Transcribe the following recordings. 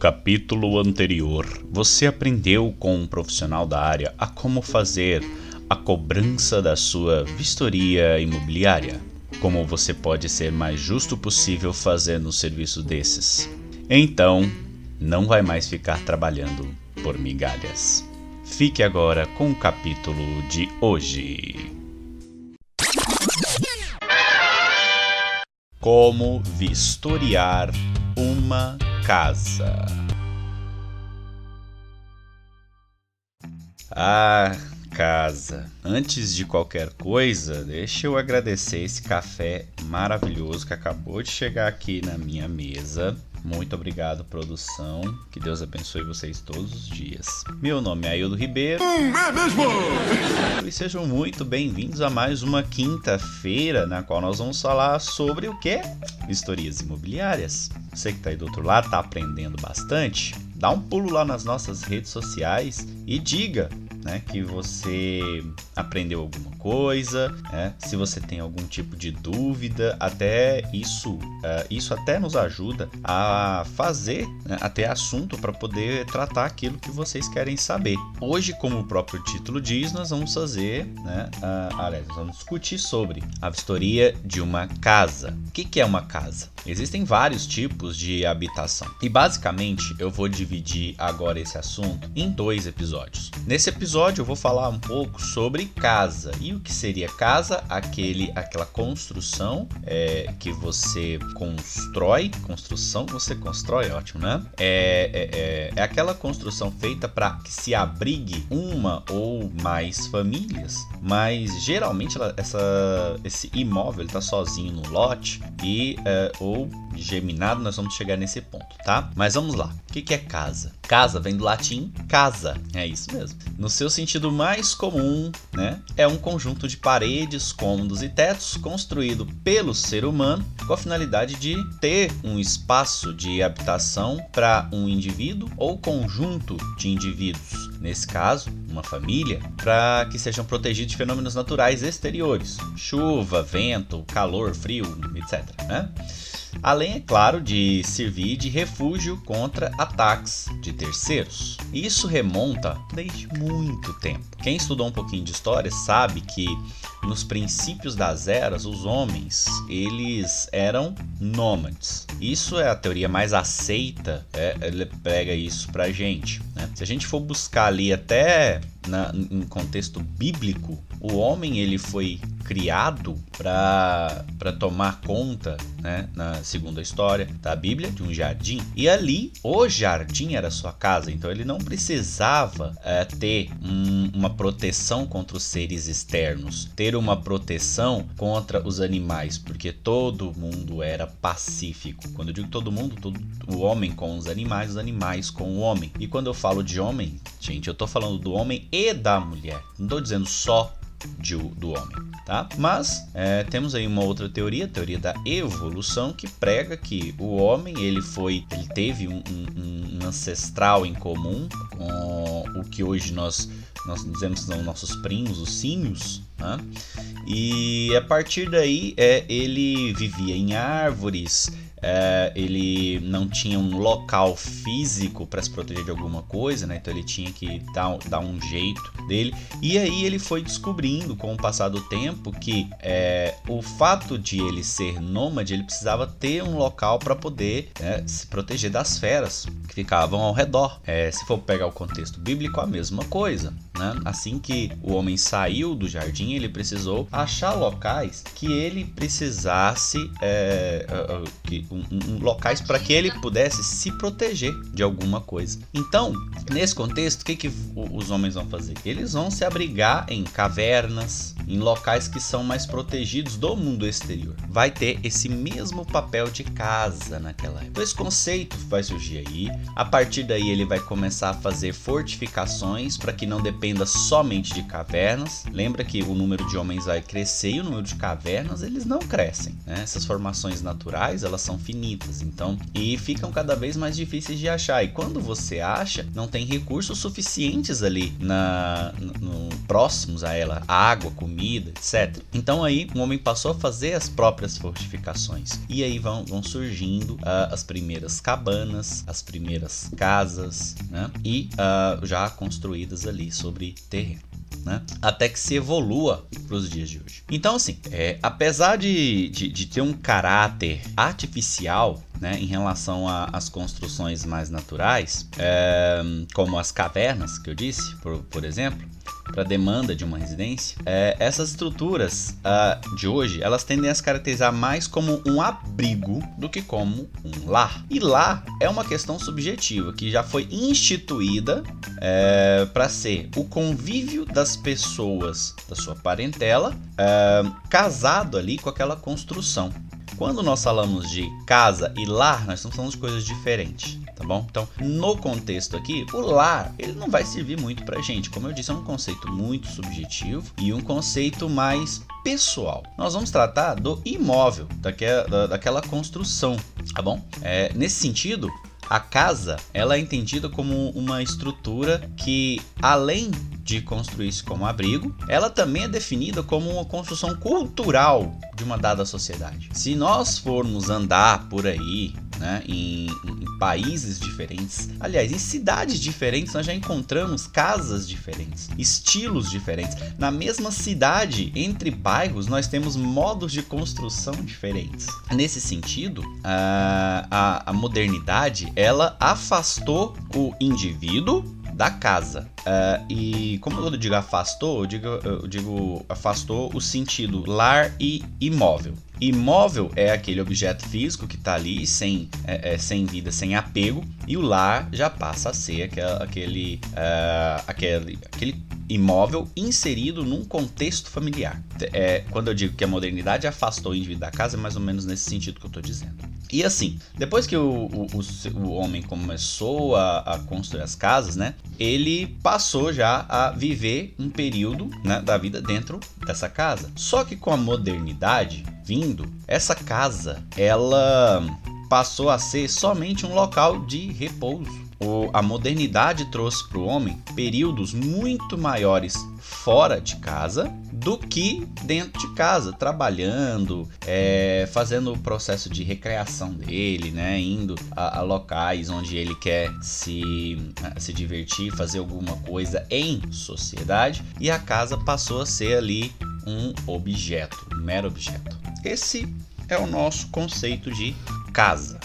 capítulo anterior, você aprendeu com um profissional da área a como fazer a cobrança da sua vistoria imobiliária. Como você pode ser mais justo possível fazendo um serviço desses. Então, não vai mais ficar trabalhando por migalhas. Fique agora com o capítulo de hoje. Como vistoriar uma casa. Ah, casa. Antes de qualquer coisa, deixa eu agradecer esse café maravilhoso que acabou de chegar aqui na minha mesa. Muito obrigado, produção. Que Deus abençoe vocês todos os dias. Meu nome é Aildo Ribeiro. É mesmo? E sejam muito bem-vindos a mais uma quinta-feira, na qual nós vamos falar sobre o que? Historias imobiliárias. Você que está aí do outro lado, está aprendendo bastante? Dá um pulo lá nas nossas redes sociais e diga né, que você aprendeu alguma coisa, né, se você tem algum tipo de dúvida, até isso, uh, isso até nos ajuda a fazer né, assunto para poder tratar aquilo que vocês querem saber. Hoje, como o próprio título diz, nós vamos fazer, né, uh, aliás, nós vamos discutir sobre a vistoria de uma casa. O que, que é uma casa? Existem vários tipos de habitação e basicamente eu vou dividir agora esse assunto em dois episódios. Nesse episódio eu vou falar um pouco sobre casa e o que seria casa, aquele, aquela construção é, que você constrói, construção você constrói, ótimo, né? É, é, é, é aquela construção feita para que se abrigue uma ou mais famílias, mas geralmente ela, essa, esse imóvel está sozinho no lote e é, ou geminado, nós vamos chegar nesse ponto, tá? Mas vamos lá. O que, que é casa? Casa vem do latim casa, é isso mesmo. No seu sentido mais comum, né, é um conjunto de paredes, cômodos e tetos construído pelo ser humano com a finalidade de ter um espaço de habitação para um indivíduo ou conjunto de indivíduos, nesse caso, uma família, para que sejam protegidos de fenômenos naturais exteriores, chuva, vento, calor, frio, etc. Né? além, é claro, de servir de refúgio contra ataques de terceiros. Isso remonta desde muito tempo. Quem estudou um pouquinho de história sabe que nos princípios das eras, os homens eles eram nômades. Isso é a teoria mais aceita, é, ele pega isso pra gente. Né? Se a gente for buscar ali até na, em contexto bíblico, o homem ele foi criado para tomar conta, né, na segunda história da Bíblia, de um jardim. E ali, o jardim era sua casa, então ele não precisava é, ter um, uma proteção contra os seres externos, ter uma proteção contra os animais, porque todo mundo era pacífico. Quando eu digo todo mundo, todo, o homem com os animais, os animais com o homem. E quando eu falo de homem, gente, eu tô falando do homem e da mulher. Não estou dizendo só de, do homem, tá? Mas é, temos aí uma outra teoria, a teoria da evolução, que prega que o homem ele foi, ele teve um, um, um ancestral em comum com o que hoje nós nós dizemos que são nossos primos, os símios, né? e a partir daí é, ele vivia em árvores, é, ele não tinha um local físico para se proteger de alguma coisa, né? Então ele tinha que dar, dar um jeito dele. E aí ele foi descobrindo, com o passar do tempo, que é, o fato de ele ser nômade, ele precisava ter um local para poder né, se proteger das feras que ficavam ao redor. É, se for pegar o contexto bíblico, a mesma coisa. Né? Assim que o homem saiu do jardim, ele precisou achar locais que ele precisasse, é, que, um, um, locais para que ele pudesse se proteger de alguma coisa. Então, nesse contexto, o que, que os homens vão fazer? Eles vão se abrigar em cavernas, em locais que são mais protegidos do mundo exterior. Vai ter esse mesmo papel de casa naquela época. Então, esse conceito vai surgir aí. A partir daí, ele vai começar a fazer fortificações para que não dependa dependa somente de cavernas. Lembra que o número de homens vai crescer e o número de cavernas eles não crescem. Né? Essas formações naturais elas são finitas, então e ficam cada vez mais difíceis de achar. E quando você acha, não tem recursos suficientes ali na no, próximos a ela, água, comida, etc. Então aí o homem passou a fazer as próprias fortificações e aí vão, vão surgindo uh, as primeiras cabanas, as primeiras casas, né? E uh, já construídas ali sobre terreno. Né? Até que se evolua para os dias de hoje. Então, assim, é, apesar de, de, de, ter um caráter artificial né, em relação às construções mais naturais, é, como as cavernas que eu disse, por, por exemplo, para demanda de uma residência, é, essas estruturas uh, de hoje elas tendem a se caracterizar mais como um abrigo do que como um lar. E lar é uma questão subjetiva que já foi instituída é, para ser o convívio das pessoas da sua parentela é, casado ali com aquela construção. Quando nós falamos de casa e lar, nós estamos falando de coisas diferentes, tá bom? Então, no contexto aqui, o lar, ele não vai servir muito pra gente. Como eu disse, é um conceito muito subjetivo e um conceito mais pessoal. Nós vamos tratar do imóvel, daquela, daquela construção, tá bom? É, nesse sentido, a casa ela é entendida como uma estrutura que, além de construir-se como abrigo, ela também é definida como uma construção cultural de uma dada sociedade. Se nós formos andar por aí, né, em, em, países diferentes, aliás, em cidades diferentes, nós já encontramos casas diferentes, estilos diferentes. Na mesma cidade, entre bairros, nós temos modos de construção diferentes. Nesse sentido, a, a, a modernidade ela afastou o indivíduo da casa. Uh, e como eu digo afastou, eu digo, eu digo afastou o sentido lar e imóvel. Imóvel é aquele objeto físico que está ali sem, é, é, sem vida, sem apego, e o lar já passa a ser aquele, uh, aquele, aquele imóvel inserido num contexto familiar. É, quando eu digo que a modernidade afastou o indivíduo da casa, é mais ou menos nesse sentido que eu estou dizendo. E assim, depois que o, o, o, o homem começou a, a, construir as casas, né? Ele passou já a viver um período né, da vida dentro dessa casa. Só que com a modernidade vindo, essa casa ela passou a ser somente um local de repouso o, a modernidade trouxe para o homem períodos muito maiores fora de casa do que dentro de casa, trabalhando, é, fazendo o processo de recreação dele, né, indo a, a locais onde ele quer se, se divertir, fazer alguma coisa em sociedade, e a casa passou a ser ali um objeto, um mero objeto. Esse é o nosso conceito de casa.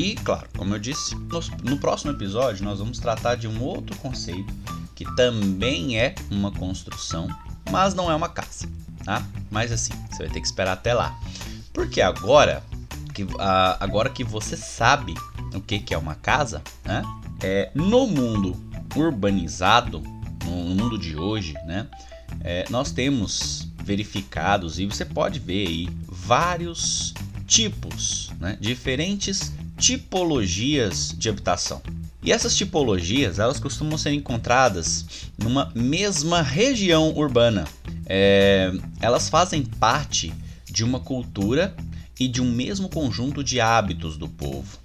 E, claro, como eu disse, no, próximo episódio nós vamos tratar de um outro conceito que também é uma construção, mas não é uma casa, tá? Mas assim, você vai ter que esperar até lá. Porque agora que, agora que você sabe o que, que é uma casa, né? É, no mundo urbanizado, no mundo de hoje, né? É, nós temos verificados e você pode ver aí vários tipos, né? diferentes tipologias de habitação. E essas tipologias elas costumam ser encontradas numa mesma região urbana. É, elas fazem parte de uma cultura e de um mesmo conjunto de hábitos do povo.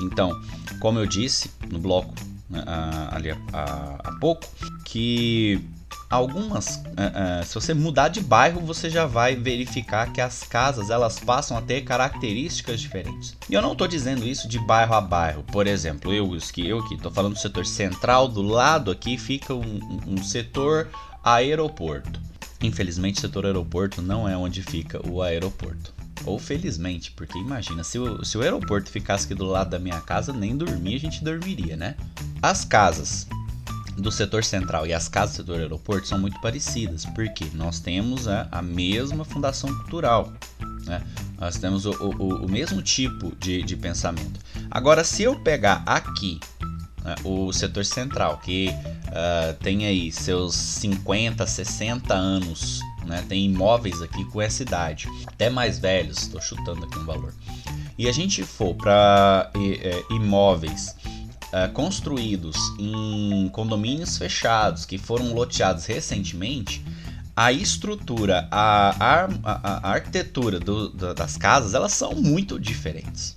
Então, como eu disse no bloco né, ali há pouco, que algumas, uh, uh, se você mudar de bairro, você já vai verificar que as casas elas passam a ter características diferentes. E eu não estou dizendo isso de bairro a bairro. Por exemplo, eu que eu que estou falando do setor central, do lado aqui fica um, um setor aeroporto. Infelizmente, o setor aeroporto não é onde fica o aeroporto. Ou felizmente, porque imagina, se o, se o aeroporto ficasse aqui do lado da minha casa, nem dormir a gente dormiria, né? As casas do setor central e as casas do setor aeroporto são muito parecidas, porque nós temos a, a mesma fundação cultural, né? nós temos o, o, o mesmo tipo de, de, pensamento. Agora, se eu pegar aqui né, o setor central, que uh, tem aí seus 50, 60 anos, né, tem imóveis aqui com essa idade, até mais velhos, estou chutando aqui um valor, e a gente for para é, imóveis uh, construídos em condomínios fechados que foram loteados recentemente, a estrutura, a, a, a, arquitetura do, das casas, elas são muito diferentes.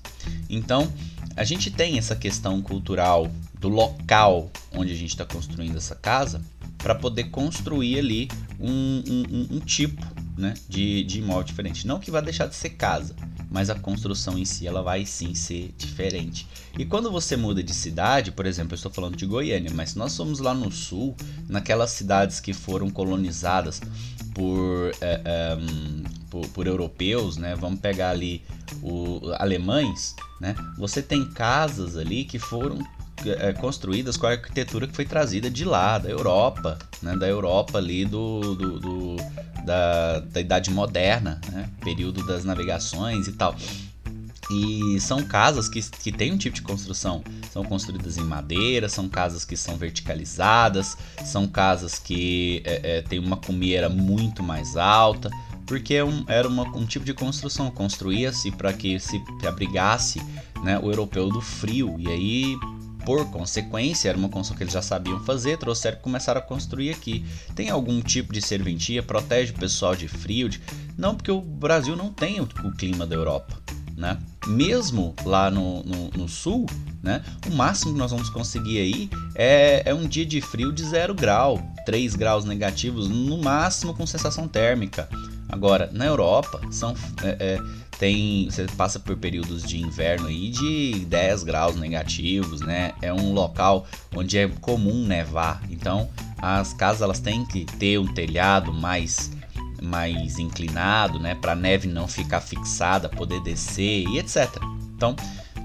Então, a gente tem essa questão cultural do local onde a gente está construindo essa casa para poder construir ali um, um, um tipo né, de, de imóvel diferente. Não que vá deixar de ser casa, mas a construção em si ela vai sim ser diferente. E quando você muda de cidade, por exemplo, eu estou falando de Goiânia, mas nós somos lá no sul, naquelas cidades que foram colonizadas por, é, é, por, por, europeus, né? Vamos pegar ali os alemães, né? Você tem casas ali que foram é, construídas com a arquitetura que foi trazida de lá, da Europa, né? Da Europa ali do, do, do da, da Idade Moderna, né? período das navegações e tal. E são casas que, que têm um tipo de construção. São construídas em madeira, são casas que são verticalizadas, são casas que é, é, têm uma cumeira muito mais alta, porque é era uma, um tipo de construção. Construía-se para que se abrigasse né, o europeu do frio. E aí por consequência, era uma construção que eles já sabiam fazer, trouxeram e começaram a construir aqui. Tem algum tipo de serventia, protege o pessoal de frio? De... Não, porque o Brasil não tem o, o clima da Europa. Né? Mesmo lá no, no, no, sul, né? o máximo que nós vamos conseguir aí é, é um dia de frio de 0 grau, 3 graus negativos, no máximo com sensação térmica. Agora, na Europa, são, é, é, tem, você passa por períodos de inverno aí de 10 graus negativos, né? É um local onde é comum nevar. Então, as casas elas têm que ter um telhado mais mais inclinado, né, para neve não ficar fixada, poder descer e etc. Então,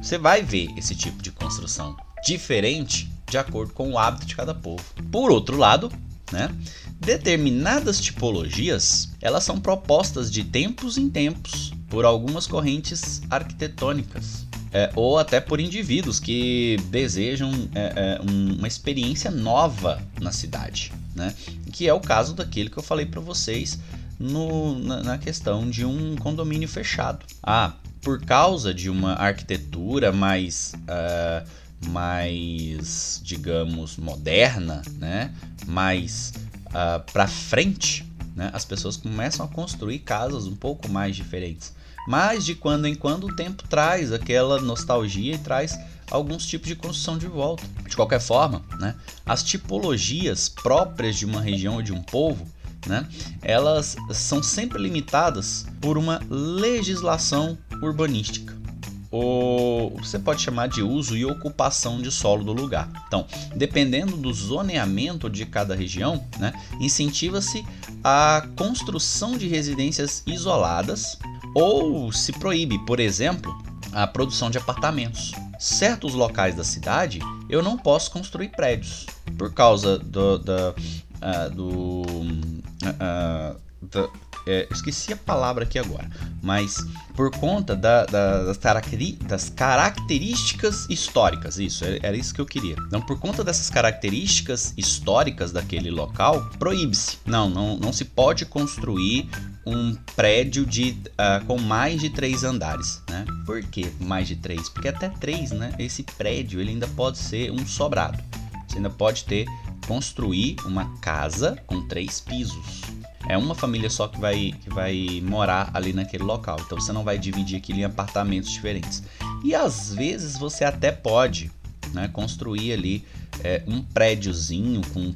você vai ver esse tipo de construção diferente de acordo com o hábito de cada povo. Por outro lado, né, determinadas tipologias elas são propostas de tempos em tempos por algumas correntes arquitetônicas. É, ou até por indivíduos que desejam é, é, uma experiência nova na cidade, né? Que é o caso daquele que eu falei para vocês no, na, na questão de um condomínio fechado. Ah, por causa de uma arquitetura mais uh, mais digamos moderna, né? Mais uh, ah, para frente, né? As pessoas começam a construir casas um pouco mais diferentes. Mas de quando em quando o tempo traz aquela nostalgia e traz alguns tipos de construção de volta. De qualquer forma, né, as tipologias próprias de uma região ou de um povo, né, elas são sempre limitadas por uma legislação urbanística o você pode chamar de uso e ocupação de solo do lugar. Então, dependendo do zoneamento de cada região, né, incentiva-se a construção de residências isoladas ou se proíbe, por exemplo, a produção de apartamentos. Certos locais da cidade eu não posso construir prédios por causa do, da, uh, do uh, da, é, esqueci a palavra aqui agora, mas por conta da, da, das, das, características históricas, isso, era isso que eu queria. Então, por conta dessas características históricas daquele local, proíbe-se. Não, não, não se pode construir um prédio de, uh, com mais de três andares, né? Por que mais de três? Porque até três, né? Esse prédio ele ainda pode ser um sobrado. Você ainda pode ter construir uma casa com três pisos é uma família só que vai, que vai morar ali naquele local. Então você não vai dividir aquilo em apartamentos diferentes. E às vezes você até pode né, construir ali é, um prédiozinho com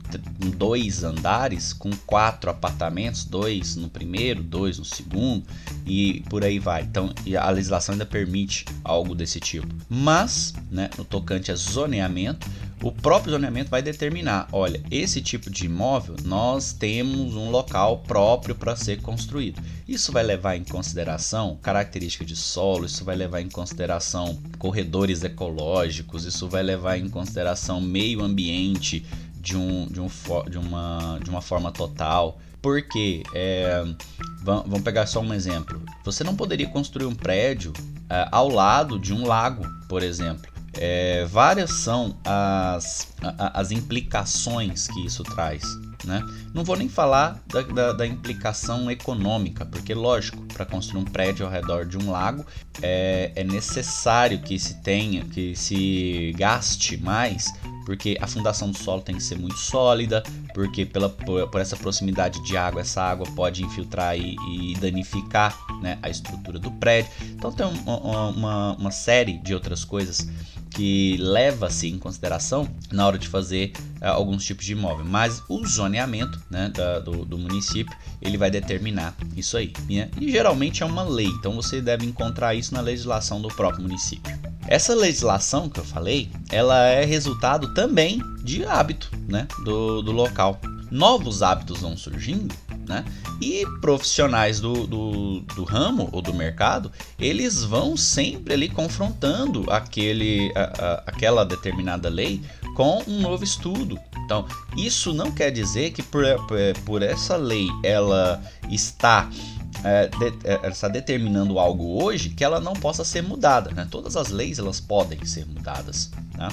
dois andares, com quatro apartamentos, dois no primeiro, dois no segundo e por aí vai. Então a legislação ainda permite algo desse tipo. Mas, né, no tocante a zoneamento, o próprio zoneamento vai determinar, olha, esse tipo de imóvel nós temos um local próprio para ser construído. Isso vai levar em consideração característica de solo, isso vai levar em consideração corredores ecológicos, isso vai levar em consideração meio ambiente de, um, de, um, de, uma, de uma forma total. Porque, é, vamos pegar só um exemplo. Você não poderia construir um prédio é, ao lado de um lago, por exemplo. É, várias são as, as implicações que isso traz. né? Não vou nem falar da, da, da implicação econômica, porque, lógico, para construir um prédio ao redor de um lago é, é necessário que se tenha, que se gaste mais porque a fundação do solo tem que ser muito sólida, porque pela, por, por essa proximidade de água, essa água pode infiltrar e, e danificar né, a estrutura do prédio. Então tem uma, uma, uma série de outras coisas que leva-se em consideração na hora de fazer uh, alguns tipos de imóvel. Mas o zoneamento né, da, do, do, município ele vai determinar isso aí. Né? E geralmente é uma lei, então você deve encontrar isso na legislação do próprio município. Essa legislação que eu falei, ela é resultado também de hábito né, do, do local. Novos hábitos vão surgindo né? E profissionais do, do, do, ramo ou do mercado, eles vão sempre ali confrontando aquele, a, a, aquela determinada lei com um novo estudo. Então, isso não quer dizer que por, por essa lei ela está é, de, é, está determinando algo hoje que ela não possa ser mudada. Né? Todas as leis elas podem ser mudadas. Tá?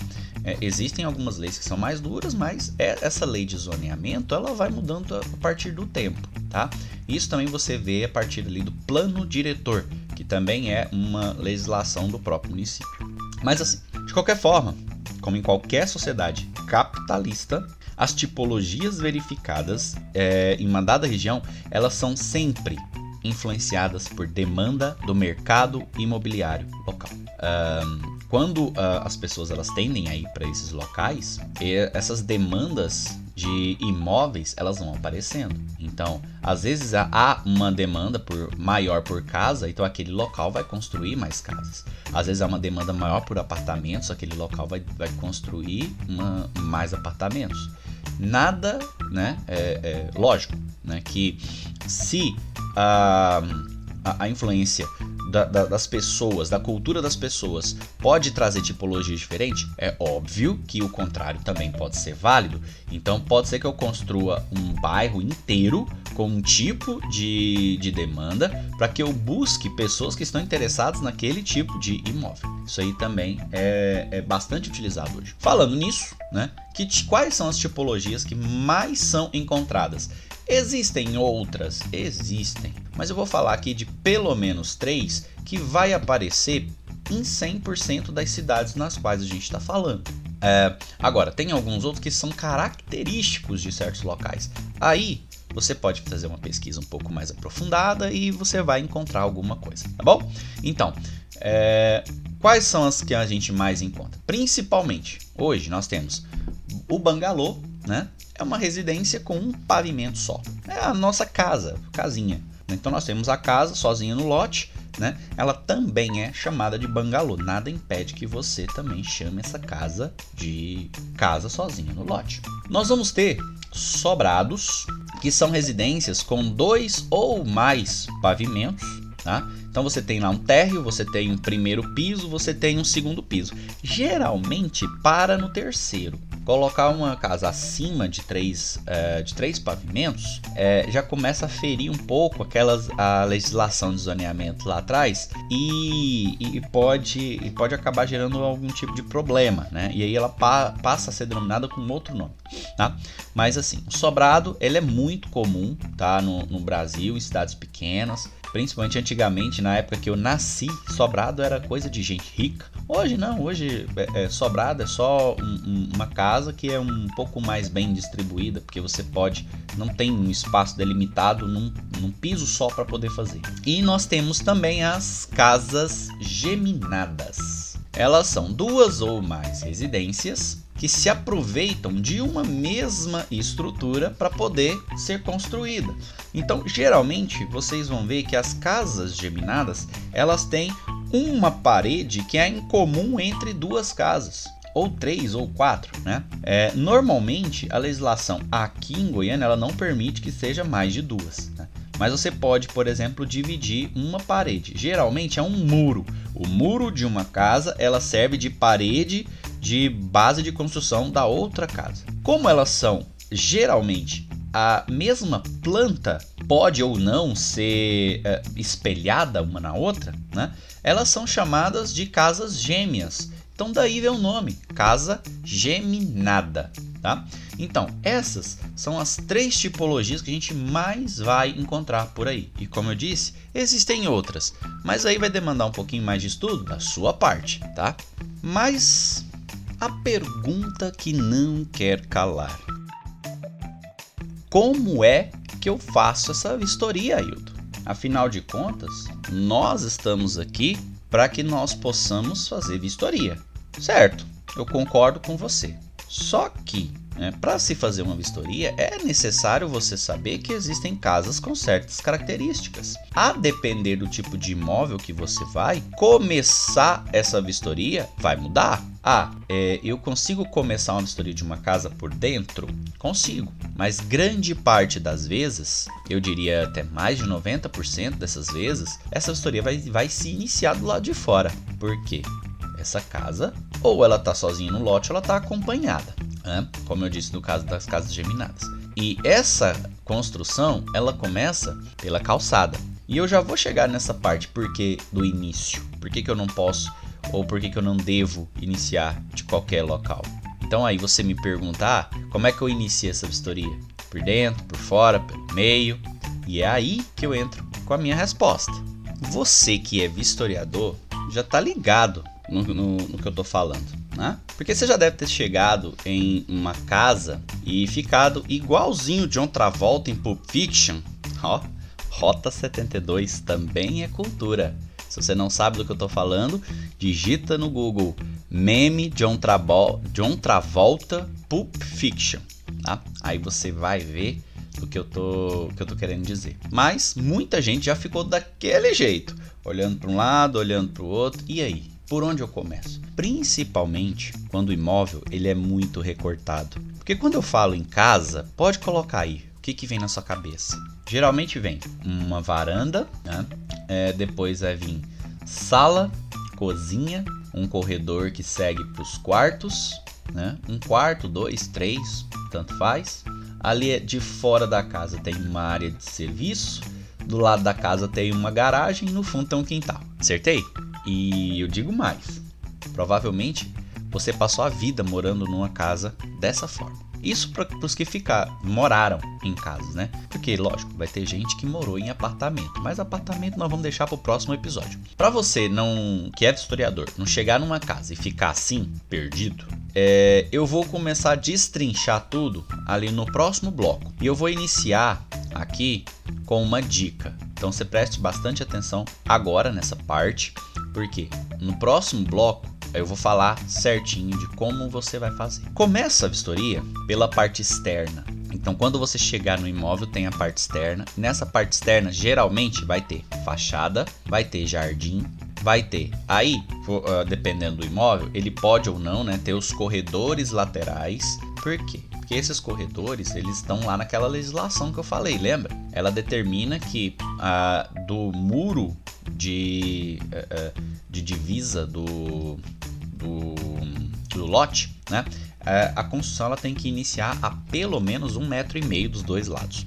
É, existem algumas leis que são mais duras, mas é, essa lei de zoneamento ela vai mudando a partir do tempo. Tá? Isso também você vê a partir ali do plano diretor, que também é uma legislação do próprio município. Mas assim, de qualquer forma, como em qualquer sociedade capitalista, as tipologias verificadas é, em uma dada região, elas são sempre influenciadas por demanda do mercado imobiliário local. Um, quando uh, as pessoas elas tendem a ir para esses locais, essas demandas de imóveis elas vão aparecendo. Então, às vezes há uma demanda por maior por casa, então aquele local vai construir mais casas. Às vezes há uma demanda maior por apartamentos, aquele local vai, vai construir uma, mais apartamentos. Nada, né? É, é lógico, né? Que se a, a, a influência da, da, das pessoas, da cultura das pessoas, pode trazer tipologias diferentes, é óbvio que o contrário também pode ser válido. Então, pode ser que eu construa um bairro inteiro com um tipo de, de demanda para que eu busque pessoas que estão interessadas naquele tipo de imóvel. Isso aí também é, é bastante utilizado hoje. Falando nisso, né, que, quais são as tipologias que mais são encontradas? Existem outras? Existem. Mas eu vou falar aqui de pelo menos três que vai aparecer em 100% das cidades nas quais a gente está falando. É, agora, tem alguns outros que são característicos de certos locais. Aí você pode fazer uma pesquisa um pouco mais aprofundada e você vai encontrar alguma coisa, tá bom? Então, é, quais são as que a gente mais encontra? Principalmente, hoje nós temos o bangalô, né? É uma residência com um pavimento só. É a nossa casa, casinha. Então nós temos a casa sozinha no lote, né? Ela também é chamada de bangalô. Nada impede que você também chame essa casa de casa sozinha no lote. Nós vamos ter sobrados, que são residências com dois ou mais pavimentos, tá? Então você tem lá um térreo, você tem um primeiro piso, você tem um segundo piso. Geralmente para no terceiro colocar uma casa acima de três, é, de três pavimentos é, já começa a ferir um pouco aquelas a legislação de zoneamento lá atrás e, e, pode, e pode acabar gerando algum tipo de problema, né? E aí ela pa, passa a ser denominada com outro nome, tá? Mas assim, o sobrado ele é muito comum, tá? No, no Brasil, em cidades pequenas, principalmente antigamente, na época que eu nasci, sobrado era coisa de gente rica. Hoje não, hoje é, é, sobrado é só um, um, uma casa que é um pouco mais bem distribuída, porque você pode, não tem um espaço delimitado num, num piso só para poder fazer. E nós temos também as casas geminadas. Elas são duas ou mais residências que se aproveitam de uma mesma estrutura para poder ser construída. Então, geralmente, vocês vão ver que as casas geminadas, elas têm uma parede que é em comum entre duas casas ou três ou quatro, né? É, normalmente a legislação aqui em Goiânia ela não permite que seja mais de duas. Né? Mas você pode, por exemplo, dividir uma parede. Geralmente é um muro. O muro de uma casa ela serve de parede de base de construção da outra casa. Como elas são geralmente a mesma planta pode ou não ser é, espelhada uma na outra, né? Elas são chamadas de casas gêmeas Então daí vem o nome, casa geminada, tá? Então, essas são as três tipologias que a gente mais vai encontrar por aí. E como eu disse, existem outras, mas aí vai demandar um pouquinho mais de estudo da sua parte, tá? Mas a pergunta que não quer calar. Como é que eu faço essa vistoria, Ailton? Afinal de contas, nós estamos aqui para que nós possamos fazer vistoria. Certo, eu concordo com você. Só que, né, para se fazer uma vistoria, é necessário você saber que existem casas com certas características. A depender do tipo de imóvel que você vai, começar essa vistoria vai mudar. Ah, é, eu consigo começar uma vistoria de uma casa por dentro? Consigo, mas grande parte das vezes, eu diria até mais de 90% dessas vezes, essa vistoria vai, vai se iniciar do lado de fora. Por quê? essa casa, ou ela está sozinha no lote, ou ela está acompanhada, né? como eu disse no caso das casas geminadas. E essa construção, ela começa pela calçada. E eu já vou chegar nessa parte porque do início. Por que, que eu não posso ou por que, que eu não devo iniciar de qualquer local? Então aí você me perguntar ah, como é que eu inicio essa vistoria? Por dentro, por fora, pelo meio? E é aí que eu entro com a minha resposta. Você que é vistoriador já está ligado no, no, no que eu tô falando. Né? Porque você já deve ter chegado em uma casa e ficado igualzinho John Travolta em Pulp Fiction. Ó, Rota 72 também é cultura. Se você não sabe do que eu tô falando, digita no Google meme John, Trabo John Travolta Pulp Fiction. Tá? Aí você vai ver o que eu tô, que eu tô querendo dizer. Mas muita gente já ficou daquele jeito, olhando para um lado, olhando para o outro. E aí? Por onde eu começo? Principalmente quando o imóvel ele é muito recortado. Porque quando eu falo em casa, pode colocar aí o que, que vem na sua cabeça. Geralmente vem uma varanda, né? é, depois vai vir sala, cozinha, um corredor que segue para os quartos, né? um quarto, dois, três, tanto faz. Ali de fora da casa tem uma área de serviço, do lado da casa tem uma garagem e no fundo tem um quintal. Acertei? E eu digo mais: provavelmente você passou a vida morando numa casa dessa forma. Isso para os que ficar, moraram em casas, né? Porque, lógico, vai ter gente que morou em apartamento, mas apartamento nós vamos deixar para o próximo episódio. Para você não que é historiador, não chegar numa casa e ficar assim, perdido, é, eu vou começar a destrinchar tudo ali no próximo bloco. E eu vou iniciar aqui com uma dica. Então você preste bastante atenção agora nessa parte, porque no próximo bloco eu vou falar certinho de como você vai fazer. Começa a vistoria pela parte externa. Então, quando você chegar no imóvel, tem a parte externa. Nessa parte externa, geralmente vai ter fachada, vai ter jardim, vai ter. Aí, ah, dependendo do imóvel, ele pode ou não, né, ter os corredores laterais. Por quê? Porque esses corredores, eles estão lá naquela legislação que eu falei, lembra? Ela determina que ah, do muro de, uh, de divisa do, do, do lote, né? Uh, a construção ela tem que iniciar a pelo menos um metro e meio dos dois lados.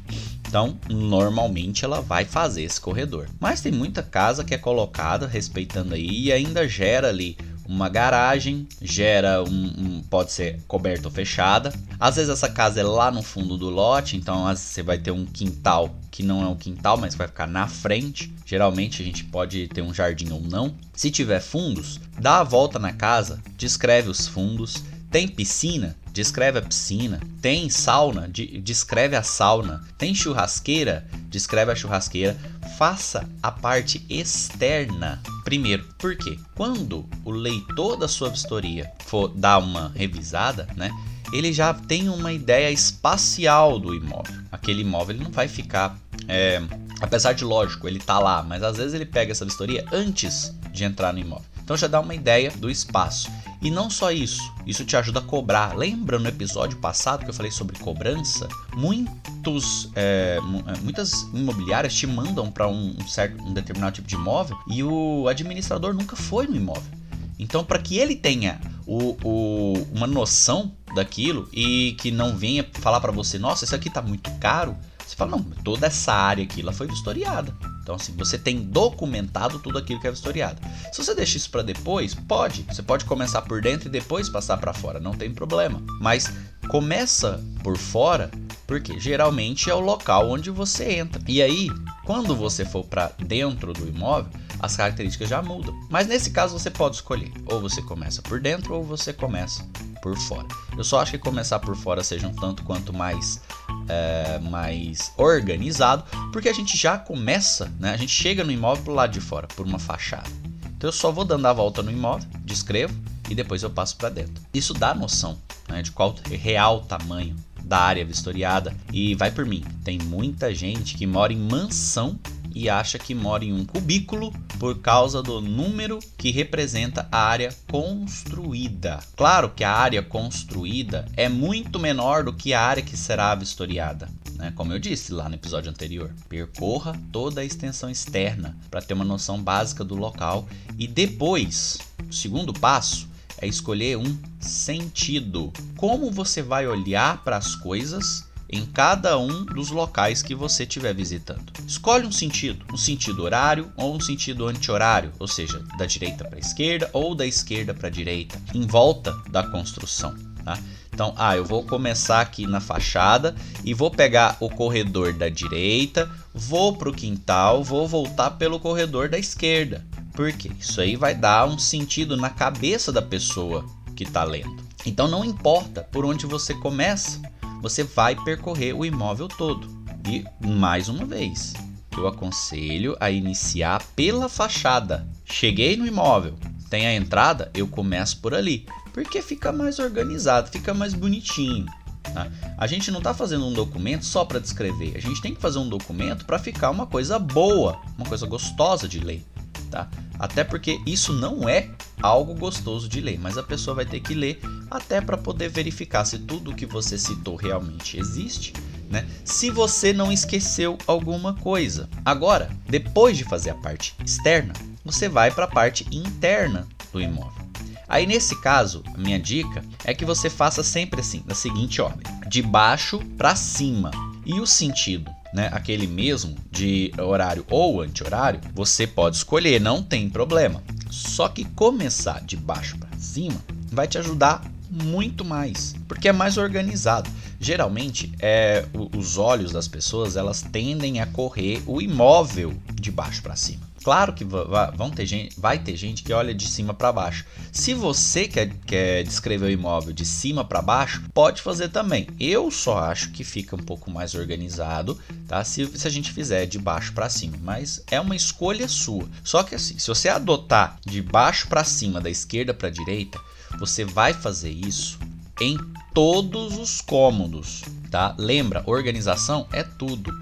Então, normalmente ela vai fazer esse corredor. Mas tem muita casa que é colocada respeitando aí e ainda gera ali uma garagem, gera um, um, pode ser coberta ou fechada. Às vezes essa casa é lá no fundo do lote, então você vai ter um quintal que não é um quintal, mas vai ficar na frente. Geralmente a gente pode ter um jardim ou não. Se tiver fundos, dá a volta na casa, descreve os fundos. Tem piscina? Descreve a piscina. Tem sauna? De, descreve a sauna. Tem churrasqueira? Descreve a churrasqueira faça a parte externa primeiro. Por quê? Quando o leitor da sua vistoria for dar uma revisada, né? Ele já tem uma ideia espacial do imóvel. Aquele imóvel ele não vai ficar. É, apesar de lógico, ele tá lá, mas às vezes ele pega essa vistoria antes de entrar no imóvel. Então já dá uma ideia do espaço. E não só isso, isso te ajuda a cobrar. Lembra no episódio passado que eu falei sobre cobrança? Muitos, é, é muitas imobiliárias te mandam para um, certo, um determinado tipo de imóvel e o administrador nunca foi no imóvel. Então, para que ele tenha o, o, uma noção daquilo e que não venha falar para você, nossa, isso aqui tá muito caro, você fala, não, toda essa área aqui ela foi vistoriada. Então, assim, você tem documentado tudo aquilo que é vistoriado. Se você deixa isso para depois, pode. Você pode começar por dentro e depois passar para fora, não tem problema. Mas começa por fora, porque geralmente é o local onde você entra. E aí, quando você for para dentro do imóvel, as características já mudam. Mas nesse caso você pode escolher, ou você começa por dentro ou você começa por fora. Eu só acho que começar por fora seja um tanto quanto mais é, mais organizado, porque a gente já começa, né? A gente chega no imóvel pro lado de fora, por uma fachada. Então eu só vou dando a volta no imóvel, descrevo e depois eu passo para dentro. Isso dá noção né, de qual real tamanho da área vistoriada e vai por mim. Tem muita gente que mora em mansão e acha que mora em um cubículo por causa do número que representa a área construída. Claro que a área construída é muito menor do que a área que será vistoriada. Né? Como eu disse lá no episódio anterior, percorra toda a extensão externa para ter uma noção básica do local e depois, o segundo passo é escolher um sentido. Como você vai olhar para as coisas em cada um dos locais que você estiver visitando. Escolhe um sentido, um sentido horário ou um sentido anti-horário, ou seja, da direita para a esquerda ou da esquerda para a direita, em volta da construção. Tá? Então, ah, eu vou começar aqui na fachada e vou pegar o corredor da direita, vou para o quintal, vou voltar pelo corredor da esquerda. Por quê? Isso aí vai dar um sentido na cabeça da pessoa que está lendo. Então não importa por onde você começa, você vai percorrer o imóvel todo. E mais uma vez, eu aconselho a iniciar pela fachada. Cheguei no imóvel, tem a entrada, eu começo por ali, porque fica mais organizado, fica mais bonitinho. Tá? A gente não está fazendo um documento só para descrever, a gente tem que fazer um documento para ficar uma coisa boa, uma coisa gostosa de ler. Tá? Até porque isso não é algo gostoso de ler, mas a pessoa vai ter que ler até para poder verificar se tudo o que você citou realmente existe, né? Se você não esqueceu alguma coisa. Agora, depois de fazer a parte externa, você vai para a parte interna do imóvel. Aí nesse caso, a minha dica é que você faça sempre assim, da seguinte ordem: de baixo para cima. E o sentido, né, aquele mesmo de horário ou anti-horário, você pode escolher, não tem problema. Só que começar de baixo para cima vai te ajudar muito mais, porque é mais organizado. Geralmente, é, os olhos das pessoas elas tendem a correr o imóvel de baixo para cima. Claro que vão ter gente, vai ter gente que olha de cima para baixo. Se você quer, quer descrever o imóvel de cima para baixo, pode fazer também. Eu só acho que fica um pouco mais organizado, tá? Se, se a gente fizer de baixo para cima, mas é uma escolha sua. Só que assim, se você adotar de baixo para cima, da esquerda para direita, você vai fazer isso em todos os cômodos, tá? Lembra, organização é tudo.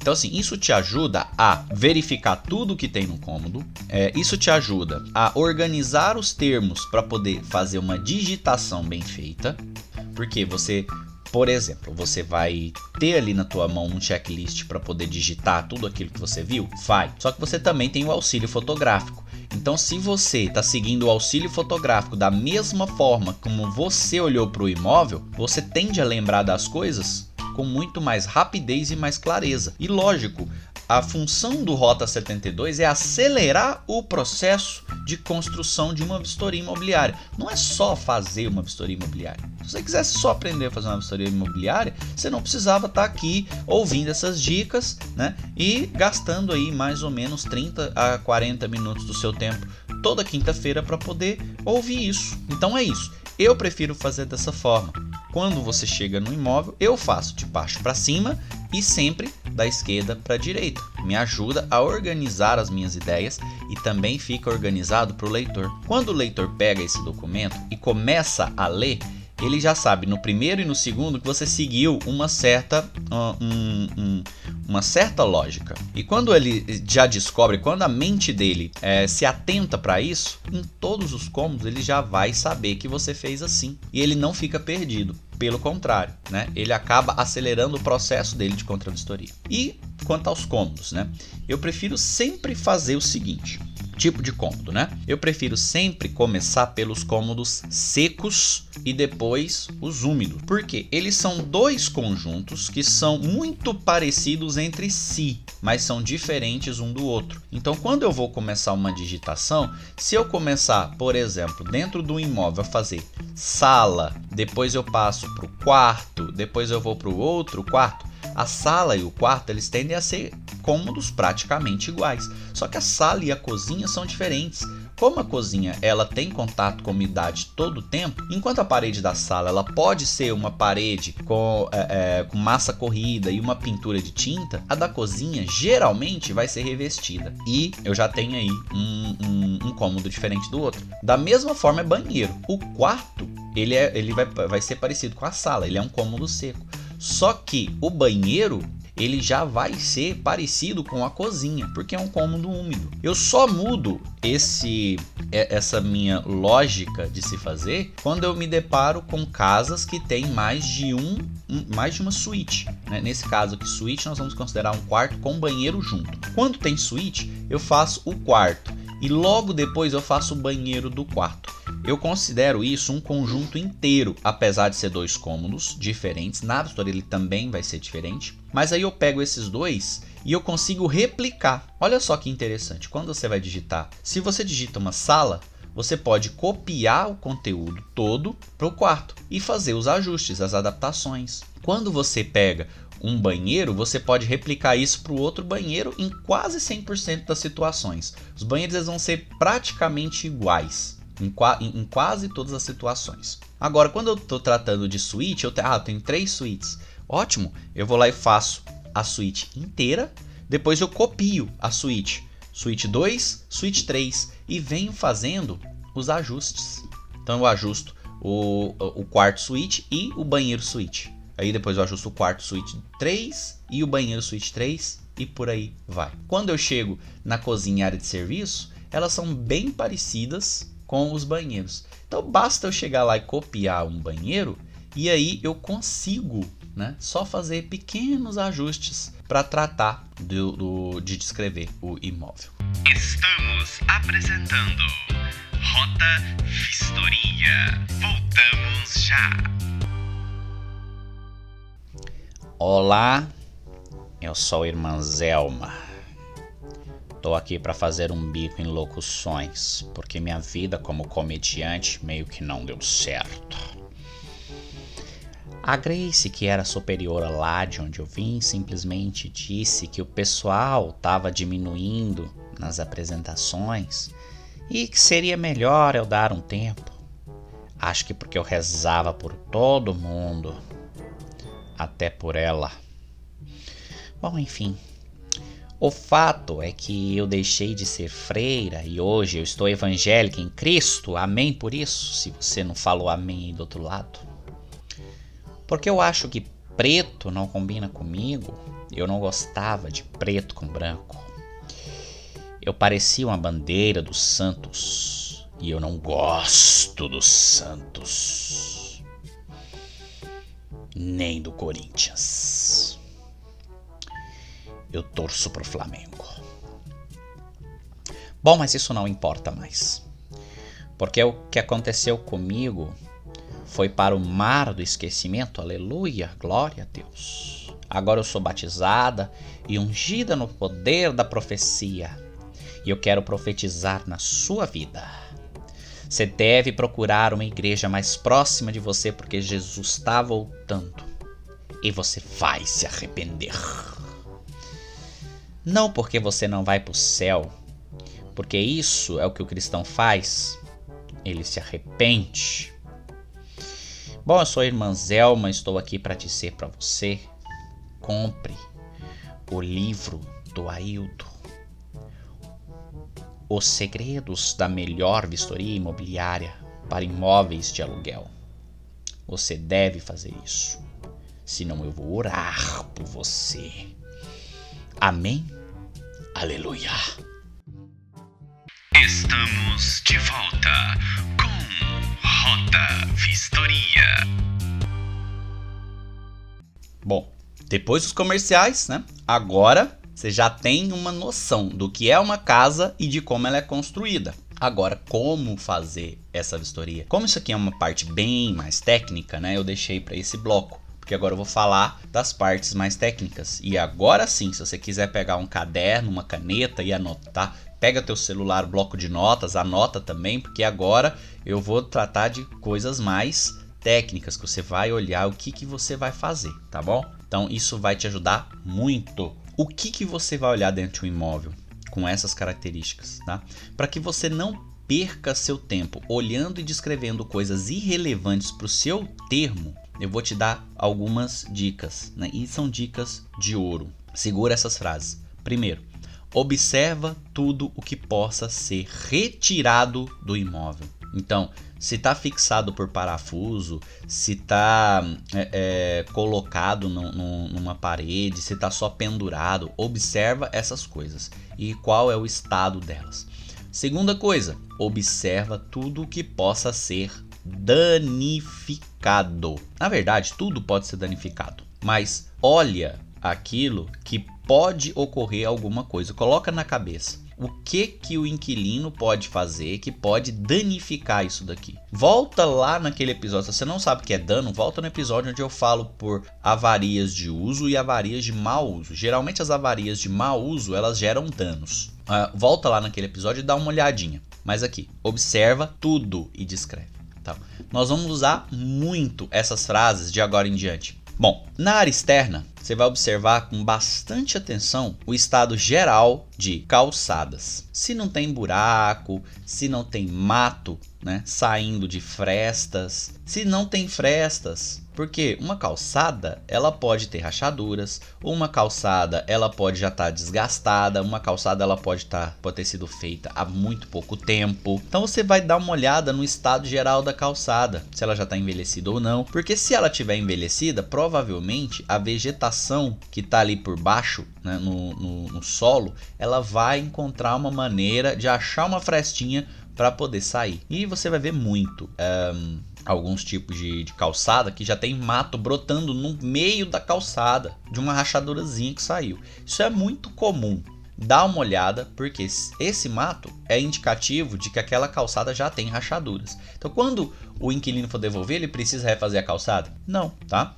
Então, assim, isso te ajuda a verificar tudo que tem no cômodo, é, isso te ajuda a organizar os termos para poder fazer uma digitação bem feita, porque você por exemplo, você vai ter ali na tua mão um checklist para poder digitar tudo aquilo que você viu? Vai. Só que você também tem o auxílio fotográfico. Então, se você está seguindo o auxílio fotográfico da mesma forma como você olhou para o imóvel, você tende a lembrar das coisas com muito mais rapidez e mais clareza. E lógico, a função do Rota 72 é acelerar o processo de construção de uma vistoria imobiliária. Não é só fazer uma vistoria imobiliária. Se você quisesse só aprender a fazer uma vistoria imobiliária, você não precisava estar aqui ouvindo essas dicas, né? E gastando aí mais ou menos 30 a 40 minutos do seu tempo toda quinta-feira para poder ouvir isso. Então é isso. Eu prefiro fazer dessa forma. Quando você chega no imóvel, eu faço de baixo para cima e sempre da esquerda para a direita. Me ajuda a organizar as minhas ideias e também fica organizado para o leitor. Quando o leitor pega esse documento e começa a ler, ele já sabe no primeiro e no segundo que você seguiu uma certa, um, um, uma certa lógica. E quando ele já descobre, quando a mente dele é, se atenta para isso, em todos os cômodos ele já vai saber que você fez assim. E ele não fica perdido. Pelo contrário, né? ele acaba acelerando o processo dele de contradistoria. E quanto aos cômodos, né? eu prefiro sempre fazer o seguinte: tipo de cômodo, né? Eu prefiro sempre começar pelos cômodos secos e depois os úmidos. Porque eles são dois conjuntos que são muito parecidos entre si, mas são diferentes um do outro. Então, quando eu vou começar uma digitação, se eu começar, por exemplo, dentro do imóvel fazer sala, depois eu passo para o quarto, depois eu vou para o outro quarto, a sala e o quarto eles tendem a ser cômodos praticamente iguais. Só que a sala e a cozinha são diferentes. Como a cozinha ela tem contato com a umidade todo o tempo, enquanto a parede da sala ela pode ser uma parede com, é, é, com massa corrida e uma pintura de tinta, a da cozinha geralmente vai ser revestida. E eu já tenho aí um, um, um cômodo diferente do outro. Da mesma forma é banheiro. O quarto ele, é, ele vai, vai ser parecido com a sala, ele é um cômodo seco. Só que o banheiro ele já vai ser parecido com a cozinha, porque é um cômodo úmido. Eu só mudo esse é, essa minha lógica de se fazer quando eu me deparo com casas que tem mais de um mais de uma suíte. Né? Nesse caso aqui, suíte nós vamos considerar um quarto com banheiro junto. Quando tem suíte, eu faço o quarto e logo depois eu faço o banheiro do quarto. Eu considero isso um conjunto inteiro, apesar de ser dois cômodos diferentes. Na história ele também vai ser diferente, mas aí eu pego esses dois e eu consigo replicar. Olha só que interessante. Quando você vai digitar, se você digita uma sala, você pode copiar o conteúdo todo para o quarto e fazer os ajustes, as adaptações. Quando você pega um banheiro, você pode replicar isso para o outro banheiro em quase 100% das situações. Os banheiros vão ser praticamente iguais em, em, em quase todas as situações. Agora, quando eu estou tratando de suíte, eu, ah, eu tenho três suítes. Ótimo, eu vou lá e faço a suíte inteira, depois eu copio a suíte, suíte 2, suíte 3 e venho fazendo os ajustes. Então eu ajusto o, o quarto suíte e o banheiro suíte. Aí depois eu ajusto o quarto suíte 3 e o banheiro suíte 3 e por aí vai. Quando eu chego na cozinha área de serviço, elas são bem parecidas com os banheiros. Então basta eu chegar lá e copiar um banheiro e aí eu consigo né, só fazer pequenos ajustes para tratar do, do, de descrever o imóvel. Estamos apresentando Rota Vistoria. Voltamos já. Olá, eu sou a irmã Zelma Tô aqui para fazer um bico em locuções, porque minha vida como comediante meio que não deu certo. A Grace, que era superiora lá de onde eu vim, simplesmente disse que o pessoal estava diminuindo nas apresentações e que seria melhor eu dar um tempo. Acho que porque eu rezava por todo mundo, até por ela. Bom, enfim, o fato é que eu deixei de ser freira e hoje eu estou evangélica em Cristo. Amém por isso, se você não falou amém aí do outro lado. Porque eu acho que preto não combina comigo. Eu não gostava de preto com branco. Eu parecia uma bandeira dos santos e eu não gosto dos santos. Nem do Corinthians eu torço pro Flamengo. Bom, mas isso não importa mais. Porque o que aconteceu comigo foi para o mar do esquecimento. Aleluia, glória a Deus. Agora eu sou batizada e ungida no poder da profecia. E eu quero profetizar na sua vida. Você deve procurar uma igreja mais próxima de você porque Jesus está voltando. E você vai se arrepender. Não porque você não vai para o céu, porque isso é o que o cristão faz. Ele se arrepende. Bom, eu sou a irmã Zelma, estou aqui para dizer para você: compre o livro do Aildo. Os segredos da melhor vistoria imobiliária para imóveis de aluguel. Você deve fazer isso. Senão eu vou orar por você. Amém? Aleluia. Estamos de volta com Rota Vistoria. Bom, depois dos comerciais, né? Agora você já tem uma noção do que é uma casa e de como ela é construída. Agora, como fazer essa vistoria? Como isso aqui é uma parte bem mais técnica, né? Eu deixei para esse bloco porque agora eu vou falar das partes mais técnicas. E agora sim, se você quiser pegar um caderno, uma caneta e anotar, pega teu celular, bloco de notas, anota também, porque agora eu vou tratar de coisas mais técnicas que você vai olhar o que, que você vai fazer, tá bom? Então isso vai te ajudar muito. O que, que você vai olhar dentro de um imóvel com essas características, tá? Para que você não perca seu tempo olhando e descrevendo coisas irrelevantes para o seu termo, eu vou te dar algumas dicas, né? E são dicas de ouro. Segura essas frases. Primeiro, observa tudo o que possa ser retirado do imóvel. Então, se está fixado por parafuso, se está é, é, colocado no, no, numa parede, se está só pendurado, observa essas coisas e qual é o estado delas. Segunda coisa, observa tudo o que possa ser danificado. Na verdade, tudo pode ser danificado, mas olha aquilo que pode ocorrer alguma coisa. Coloca na cabeça o que que o inquilino pode fazer que pode danificar isso daqui. Volta lá naquele episódio, se você não sabe o que é dano, volta no episódio onde eu falo por avarias de uso e avarias de mau uso. Geralmente as avarias de mau uso, elas geram danos. Uh, volta lá naquele episódio e dá uma olhadinha. Mas aqui, observa tudo e descreve. Tá? Nós vamos usar muito essas frases de agora em diante. Bom, na área externa, você vai observar com bastante atenção o estado geral de calçadas. Se não tem buraco, se não tem mato, né, saindo de frestas, se não tem frestas, porque uma calçada, ela pode ter rachaduras, uma calçada, ela pode já estar tá desgastada, uma calçada ela pode estar tá, pode ter sido feita há muito pouco tempo. Então você vai dar uma olhada no estado geral da calçada, se ela já está envelhecida ou não, porque se ela tiver envelhecida, provavelmente a vegetação que está ali por baixo, né, no, no, no solo, ela vai encontrar uma maneira de achar uma frestinha para poder sair. E você vai ver muito. Um, alguns tipos de, de, calçada que já tem mato brotando no meio da calçada, de uma rachadurazinha que saiu. Isso é muito comum. Dá uma olhada, porque esse mato é indicativo de que aquela calçada já tem rachaduras. Então, quando o inquilino for devolver, ele precisa refazer a calçada? Não, tá?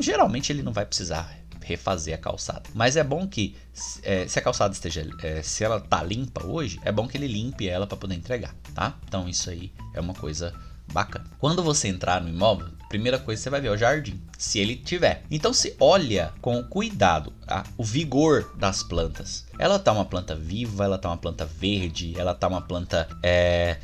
Geralmente ele não vai precisar refazer a calçada. Mas é bom que, é, se a calçada esteja, é, se ela tá limpa hoje, é bom que ele limpe ela para poder entregar, tá? Então isso aí é uma coisa bacana. Quando você entrar no imóvel, primeira coisa que você vai ver é o jardim, se ele tiver. Então se olha com cuidado a, o vigor das plantas. Ela tá uma planta viva, ela tá uma planta verde, ela tá uma planta é,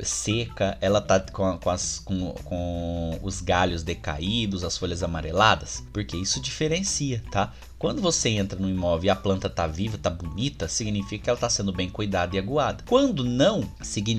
seca, ela tá com, com, as, com, com os galhos decaídos, as folhas amareladas, porque isso diferencia, tá? Quando você entra no imóvel e a planta tá viva, tá bonita, significa que ela tá sendo bem cuidada e aguada. Quando não,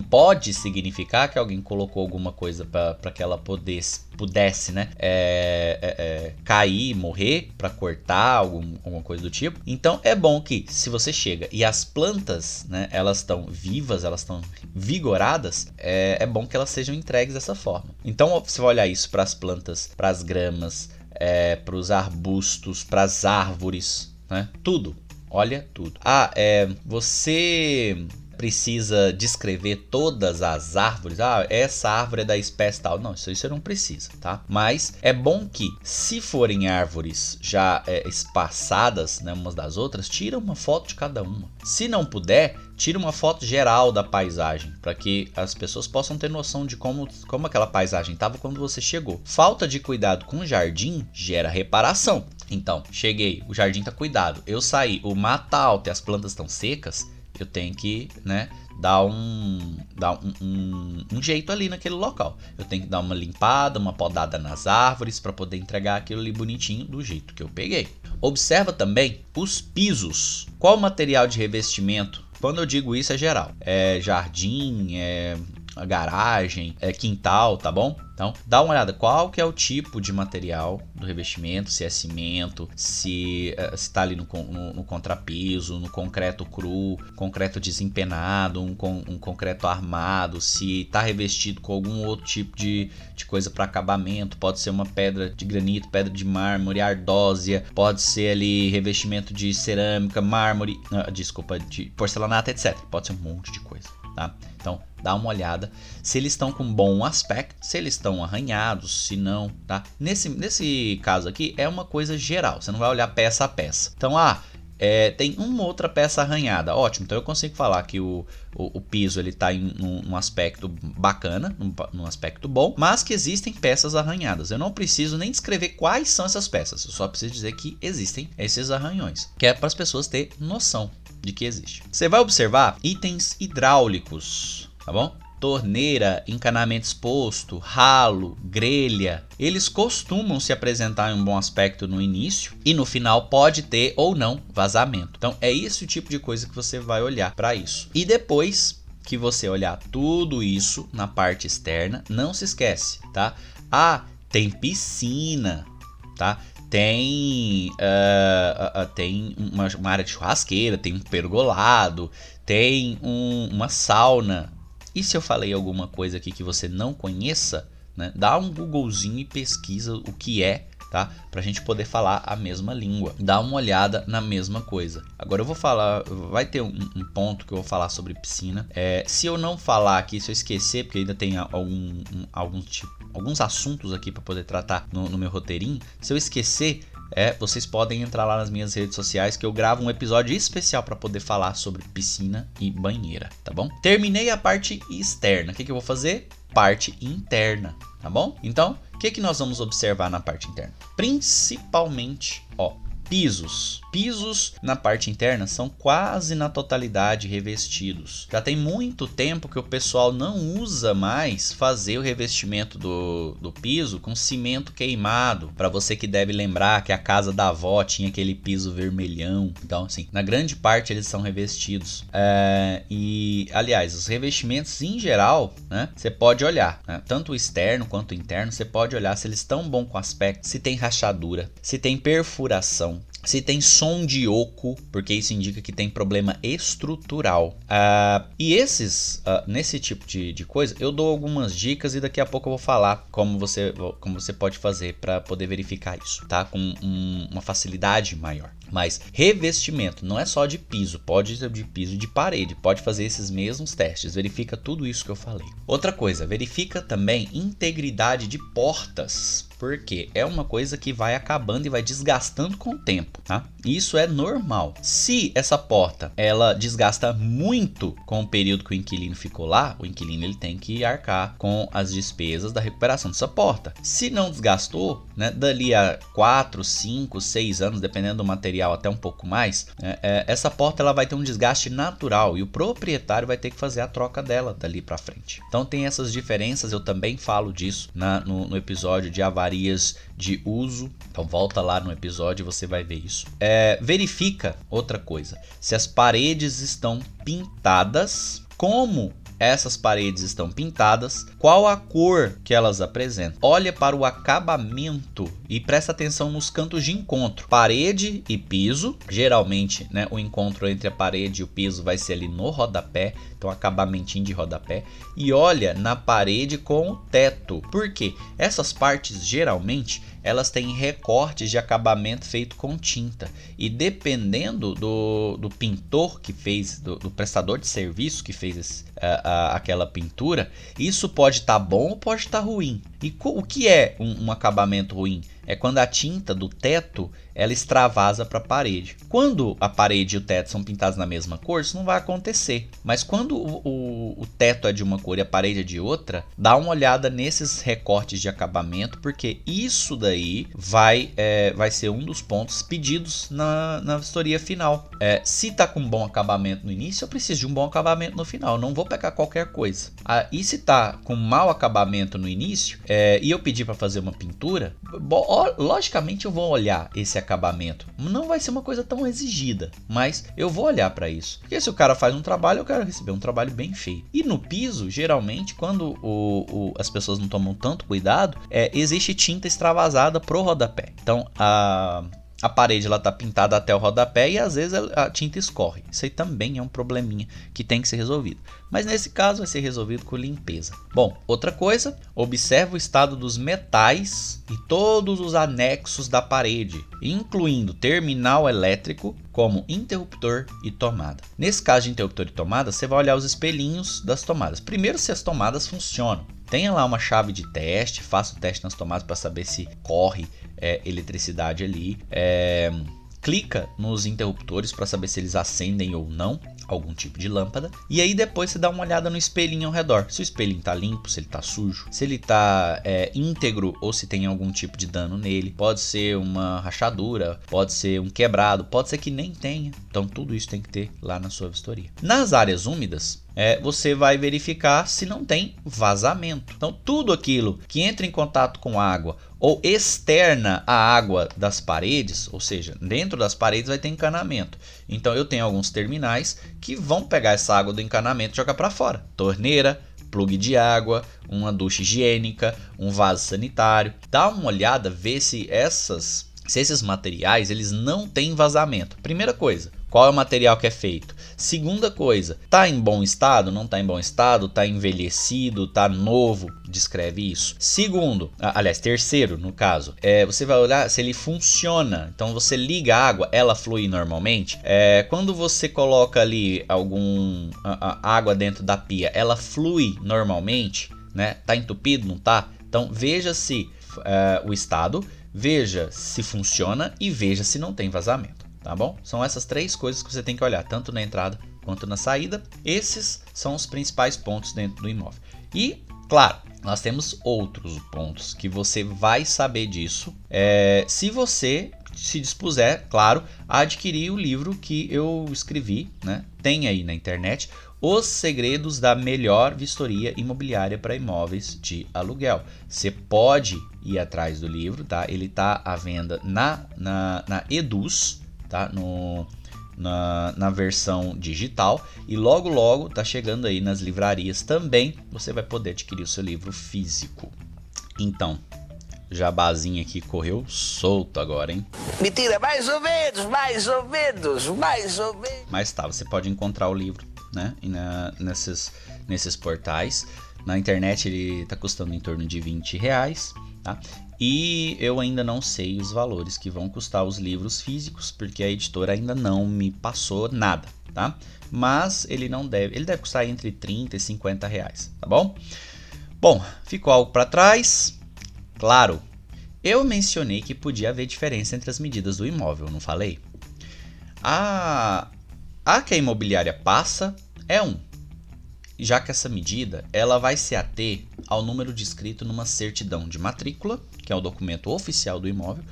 pode significar que alguém colocou alguma coisa para que ela pudesse, pudesse né, é, é, é, cair, morrer, para cortar algum, alguma coisa do tipo. Então é bom que se você chega e as plantas, né, elas estão vivas, elas estão vigoradas, é, é bom que elas sejam entregues dessa forma. Então você vai olhar isso para as plantas, para as gramas, é, para os arbustos, para as árvores, né? Tudo. Olha tudo. Ah, é, você precisa descrever todas as árvores. Ah, essa árvore é da espécie tal. Não, isso aí você não precisa, tá? Mas é bom que, se forem árvores já é, espaçadas, né, umas das outras, tira uma foto de cada uma. Se não puder, tira uma foto geral da paisagem, para que as pessoas possam ter noção de como, como aquela paisagem estava quando você chegou. Falta de cuidado com o jardim gera reparação. Então, cheguei, o jardim tá cuidado. Eu saí, o mato tá alto e as plantas estão secas eu tenho que, né, dar um, dar um, um, um, jeito ali naquele local. Eu tenho que dar uma limpada, uma podada nas árvores para poder entregar aquilo ali bonitinho do jeito que eu peguei. Observa também os pisos. Qual o material de revestimento? Quando eu digo isso é geral. É jardim, é garagem, é, quintal, tá bom? Então, dá uma olhada qual que é o tipo de material do revestimento, se é cimento, se está ali no, no, no, contrapiso, no concreto cru, concreto desempenado, um, um concreto armado, se está revestido com algum outro tipo de, de coisa para acabamento, pode ser uma pedra de granito, pedra de mármore, ardósia, pode ser ali revestimento de cerâmica, mármore, uh, desculpa, de porcelanato, etc. Pode ser um monte de coisa, tá? Então, dá uma olhada se eles estão com bom aspecto, se eles estão arranhados, se não, tá? Nesse, nesse caso aqui é uma coisa geral, você não vai olhar peça a peça. Então, ah, é, tem uma outra peça arranhada, ótimo, então eu consigo falar que o, o, o piso ele está em um, um, aspecto bacana, num, num aspecto bom, mas que existem peças arranhadas. Eu não preciso nem descrever quais são essas peças, eu só preciso dizer que existem esses arranhões, que é para as pessoas ter noção de que existe. Você vai observar itens hidráulicos, tá bom? torneira, encanamento exposto, ralo, grelha, eles costumam se apresentar em um bom aspecto no início e no final pode ter ou não vazamento. Então é esse o tipo de coisa que você vai olhar para isso. E depois que você olhar tudo isso na parte externa, não se esquece, tá? Ah, tem piscina, tá? tem, uh, uh, tem uma, uma, área de churrasqueira, tem um pergolado, tem um, uma sauna. E se eu falei alguma coisa aqui que você não conheça, né, dá um Googlezinho e pesquisa o que é tá? Pra gente poder falar a mesma língua. Dá uma olhada na mesma coisa. Agora eu vou falar, vai ter um, um ponto que eu vou falar sobre piscina. É, se eu não falar aqui, se eu esquecer, porque ainda tem algum, um, algum tipo alguns assuntos aqui para poder tratar no, no meu roteirinho. Se eu esquecer, é, vocês podem entrar lá nas minhas redes sociais que eu gravo um episódio especial para poder falar sobre piscina e banheira, tá bom? Terminei a parte externa. O que, que eu vou fazer? Parte interna, tá bom? Então, o que, que nós vamos observar na parte interna? Principalmente, ó, pisos. Pisos na parte interna são quase na totalidade revestidos. Já tem muito tempo que o pessoal não usa mais fazer o revestimento do, do piso com cimento queimado. Para você que deve lembrar que a casa da avó tinha aquele piso vermelhão. Então, assim, na grande parte eles são revestidos. É, e, aliás, os revestimentos em geral, né? Você pode olhar, né, tanto o externo quanto o interno, você pode olhar se eles estão bom com aspecto, se tem rachadura, se tem perfuração se tem som de oco, porque isso indica que tem problema estrutural. Uh, e esses, uh, nesse tipo de, de, coisa, eu dou algumas dicas e daqui a pouco eu vou falar como você, como você pode fazer para poder verificar isso, tá? Com um, uma facilidade maior. Mas revestimento não é só de piso, pode ser de piso e de parede, pode fazer esses mesmos testes, verifica tudo isso que eu falei. Outra coisa, verifica também integridade de portas porque é uma coisa que vai acabando e vai desgastando com o tempo, tá? Isso é normal. Se essa porta ela desgasta muito com o período que o inquilino ficou lá, o inquilino ele tem que arcar com as despesas da recuperação dessa porta. Se não desgastou, né, dali a 4, 5, 6 anos, dependendo do material, até um pouco mais, é, é, essa porta ela vai ter um desgaste natural e o proprietário vai ter que fazer a troca dela dali para frente. Então tem essas diferenças, eu também falo disso na, no, no episódio de avaria de uso. Então volta lá no episódio e você vai ver isso. É, verifica outra coisa: se as paredes estão pintadas, como essas paredes estão pintadas, qual a cor que elas apresentam. Olha para o acabamento e presta atenção nos cantos de encontro. Parede e piso, geralmente, né, o encontro entre a parede e o piso vai ser ali no rodapé, então acabamentinho de rodapé. E olha na parede com o teto. Por quê? Essas partes geralmente elas têm recortes de acabamento feito com tinta. E dependendo do, do pintor que fez, do, do prestador de serviço que fez esse, aquela pintura, isso pode estar tá bom ou pode estar tá ruim. E o que é um, um acabamento ruim? É quando a tinta do teto ela extravasa para a parede. Quando a parede e o teto são pintados na mesma cor, isso não vai acontecer. Mas quando o, o, o teto é de uma cor e a parede é de outra, dá uma olhada nesses recortes de acabamento, porque isso daí vai, é, vai ser um dos pontos pedidos na, na vistoria final. É, se tá com bom acabamento no início, eu preciso de um bom acabamento no final. Eu não vou pegar qualquer coisa. Ah, e se tá com mau acabamento no início é, e eu pedir para fazer uma pintura, logicamente eu vou olhar esse acabamento. Não vai ser uma coisa tão exigida, mas eu vou olhar para isso. Porque se o cara faz um trabalho, eu quero receber um trabalho bem feio. E no piso, geralmente, quando o, o, as pessoas não tomam tanto cuidado, é, existe tinta extravasada pro rodapé. Então a a parede ela tá pintada até o rodapé e às vezes a tinta escorre. Isso aí também é um probleminha que tem que ser resolvido. Mas nesse caso vai ser resolvido com limpeza. Bom, outra coisa, observe o estado dos metais e todos os anexos da parede, incluindo terminal elétrico, como interruptor e tomada. Nesse caso de interruptor e tomada, você vai olhar os espelhinhos das tomadas. Primeiro se as tomadas funcionam. Tenha lá uma chave de teste, faça o teste nas tomadas para saber se corre é, eletricidade ali. É, clica nos interruptores para saber se eles acendem ou não algum tipo de lâmpada. E aí depois você dá uma olhada no espelhinho ao redor. Se o espelhinho está limpo, se ele está sujo, se ele está é, íntegro ou se tem algum tipo de dano nele. Pode ser uma rachadura, pode ser um quebrado, pode ser que nem tenha. Então tudo isso tem que ter lá na sua vistoria. Nas áreas úmidas, é, você vai verificar se não tem vazamento. Então, tudo aquilo que entra em contato com água ou externa a água das paredes, ou seja, dentro das paredes vai ter encanamento. Então, eu tenho alguns terminais que vão pegar essa água do encanamento e jogar para fora. Torneira, plug de água, uma ducha higiênica, um vaso sanitário. Dá uma olhada, vê se essas se esses materiais eles não têm vazamento. Primeira coisa, qual é o material que é feito? Segunda coisa, tá em bom estado? Não tá em bom estado? Tá envelhecido? Tá novo? Descreve isso. Segundo, aliás, terceiro no caso, é, você vai olhar se ele funciona. Então você liga a água, ela flui normalmente. É, quando você coloca ali algum a, a água dentro da pia, ela flui normalmente, né? Tá entupido? Não tá? Então veja se é, o estado, veja se funciona e veja se não tem vazamento tá bom? São essas três coisas que você tem que olhar, tanto na entrada quanto na saída. Esses são os principais pontos dentro do imóvel. E, claro, nós temos outros pontos que você vai saber disso é, se você se dispuser, claro, a adquirir o livro que eu escrevi, né? Tem aí na internet os segredos da melhor vistoria imobiliária para imóveis de aluguel. Você pode ir atrás do livro, tá? Ele está à venda na, na, na Eduz, tá? No, na, na versão digital e logo logo tá chegando aí nas livrarias também. Você vai poder adquirir o seu livro físico. Então, jabazinho aqui correu solto agora, hein? Mentira, mais ou menos, mais ou menos, mais ou menos. Mas tá, você pode encontrar o livro, né? Na, nesses, nesses portais. Na internet ele tá custando em torno de 20 reais, tá? E eu ainda não sei os valores que vão custar os livros físicos, porque a editora ainda não me passou nada, tá? Mas ele não deve, ele deve custar entre 30 e 50 reais, tá bom? Bom, ficou algo para trás. Claro, eu mencionei que podia haver diferença entre as medidas do imóvel, não falei? A, a que a imobiliária passa é um, já que essa medida ela vai se ater ao número descrito numa certidão de matrícula que é o documento oficial do imóvel,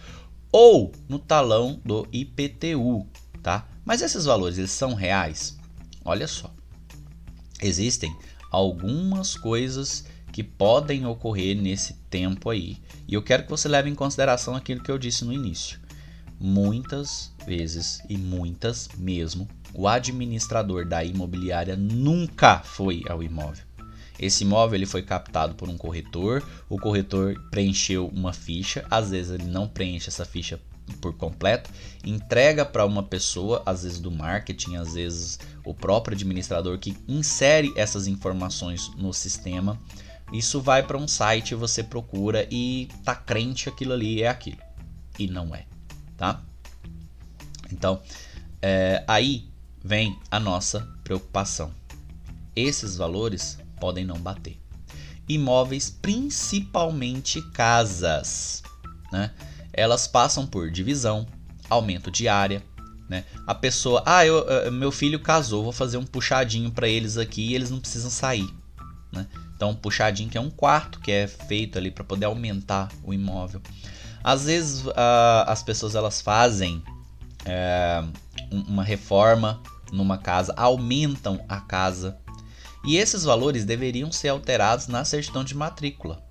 ou no talão do IPTU, tá? Mas esses valores eles são reais? Olha só. Existem algumas coisas que podem ocorrer nesse tempo aí. E eu quero que você leve em consideração aquilo que eu disse no início. Muitas vezes e muitas mesmo, o administrador da imobiliária nunca foi ao imóvel. Esse imóvel ele foi captado por um corretor, o corretor preencheu uma ficha, às vezes ele não preenche essa ficha por completo, entrega para uma pessoa, às vezes do marketing, às vezes o próprio administrador que insere essas informações no sistema. Isso vai para um site, você procura e tá crente aquilo ali é aquilo. E não é, tá? Então, é, aí vem a nossa preocupação. Esses valores podem não bater. Imóveis, principalmente casas, né? Elas passam por divisão, aumento de área, né? A pessoa, ah, eu, eh, meu filho casou, vou fazer um puxadinho para eles aqui e eles não precisam sair, né? Então, um puxadinho que é um quarto que é feito ali para poder aumentar o imóvel. Às vezes uh, as pessoas elas fazem é, uma reforma numa casa, aumentam a casa e esses valores deveriam ser alterados na certidão de matrícula.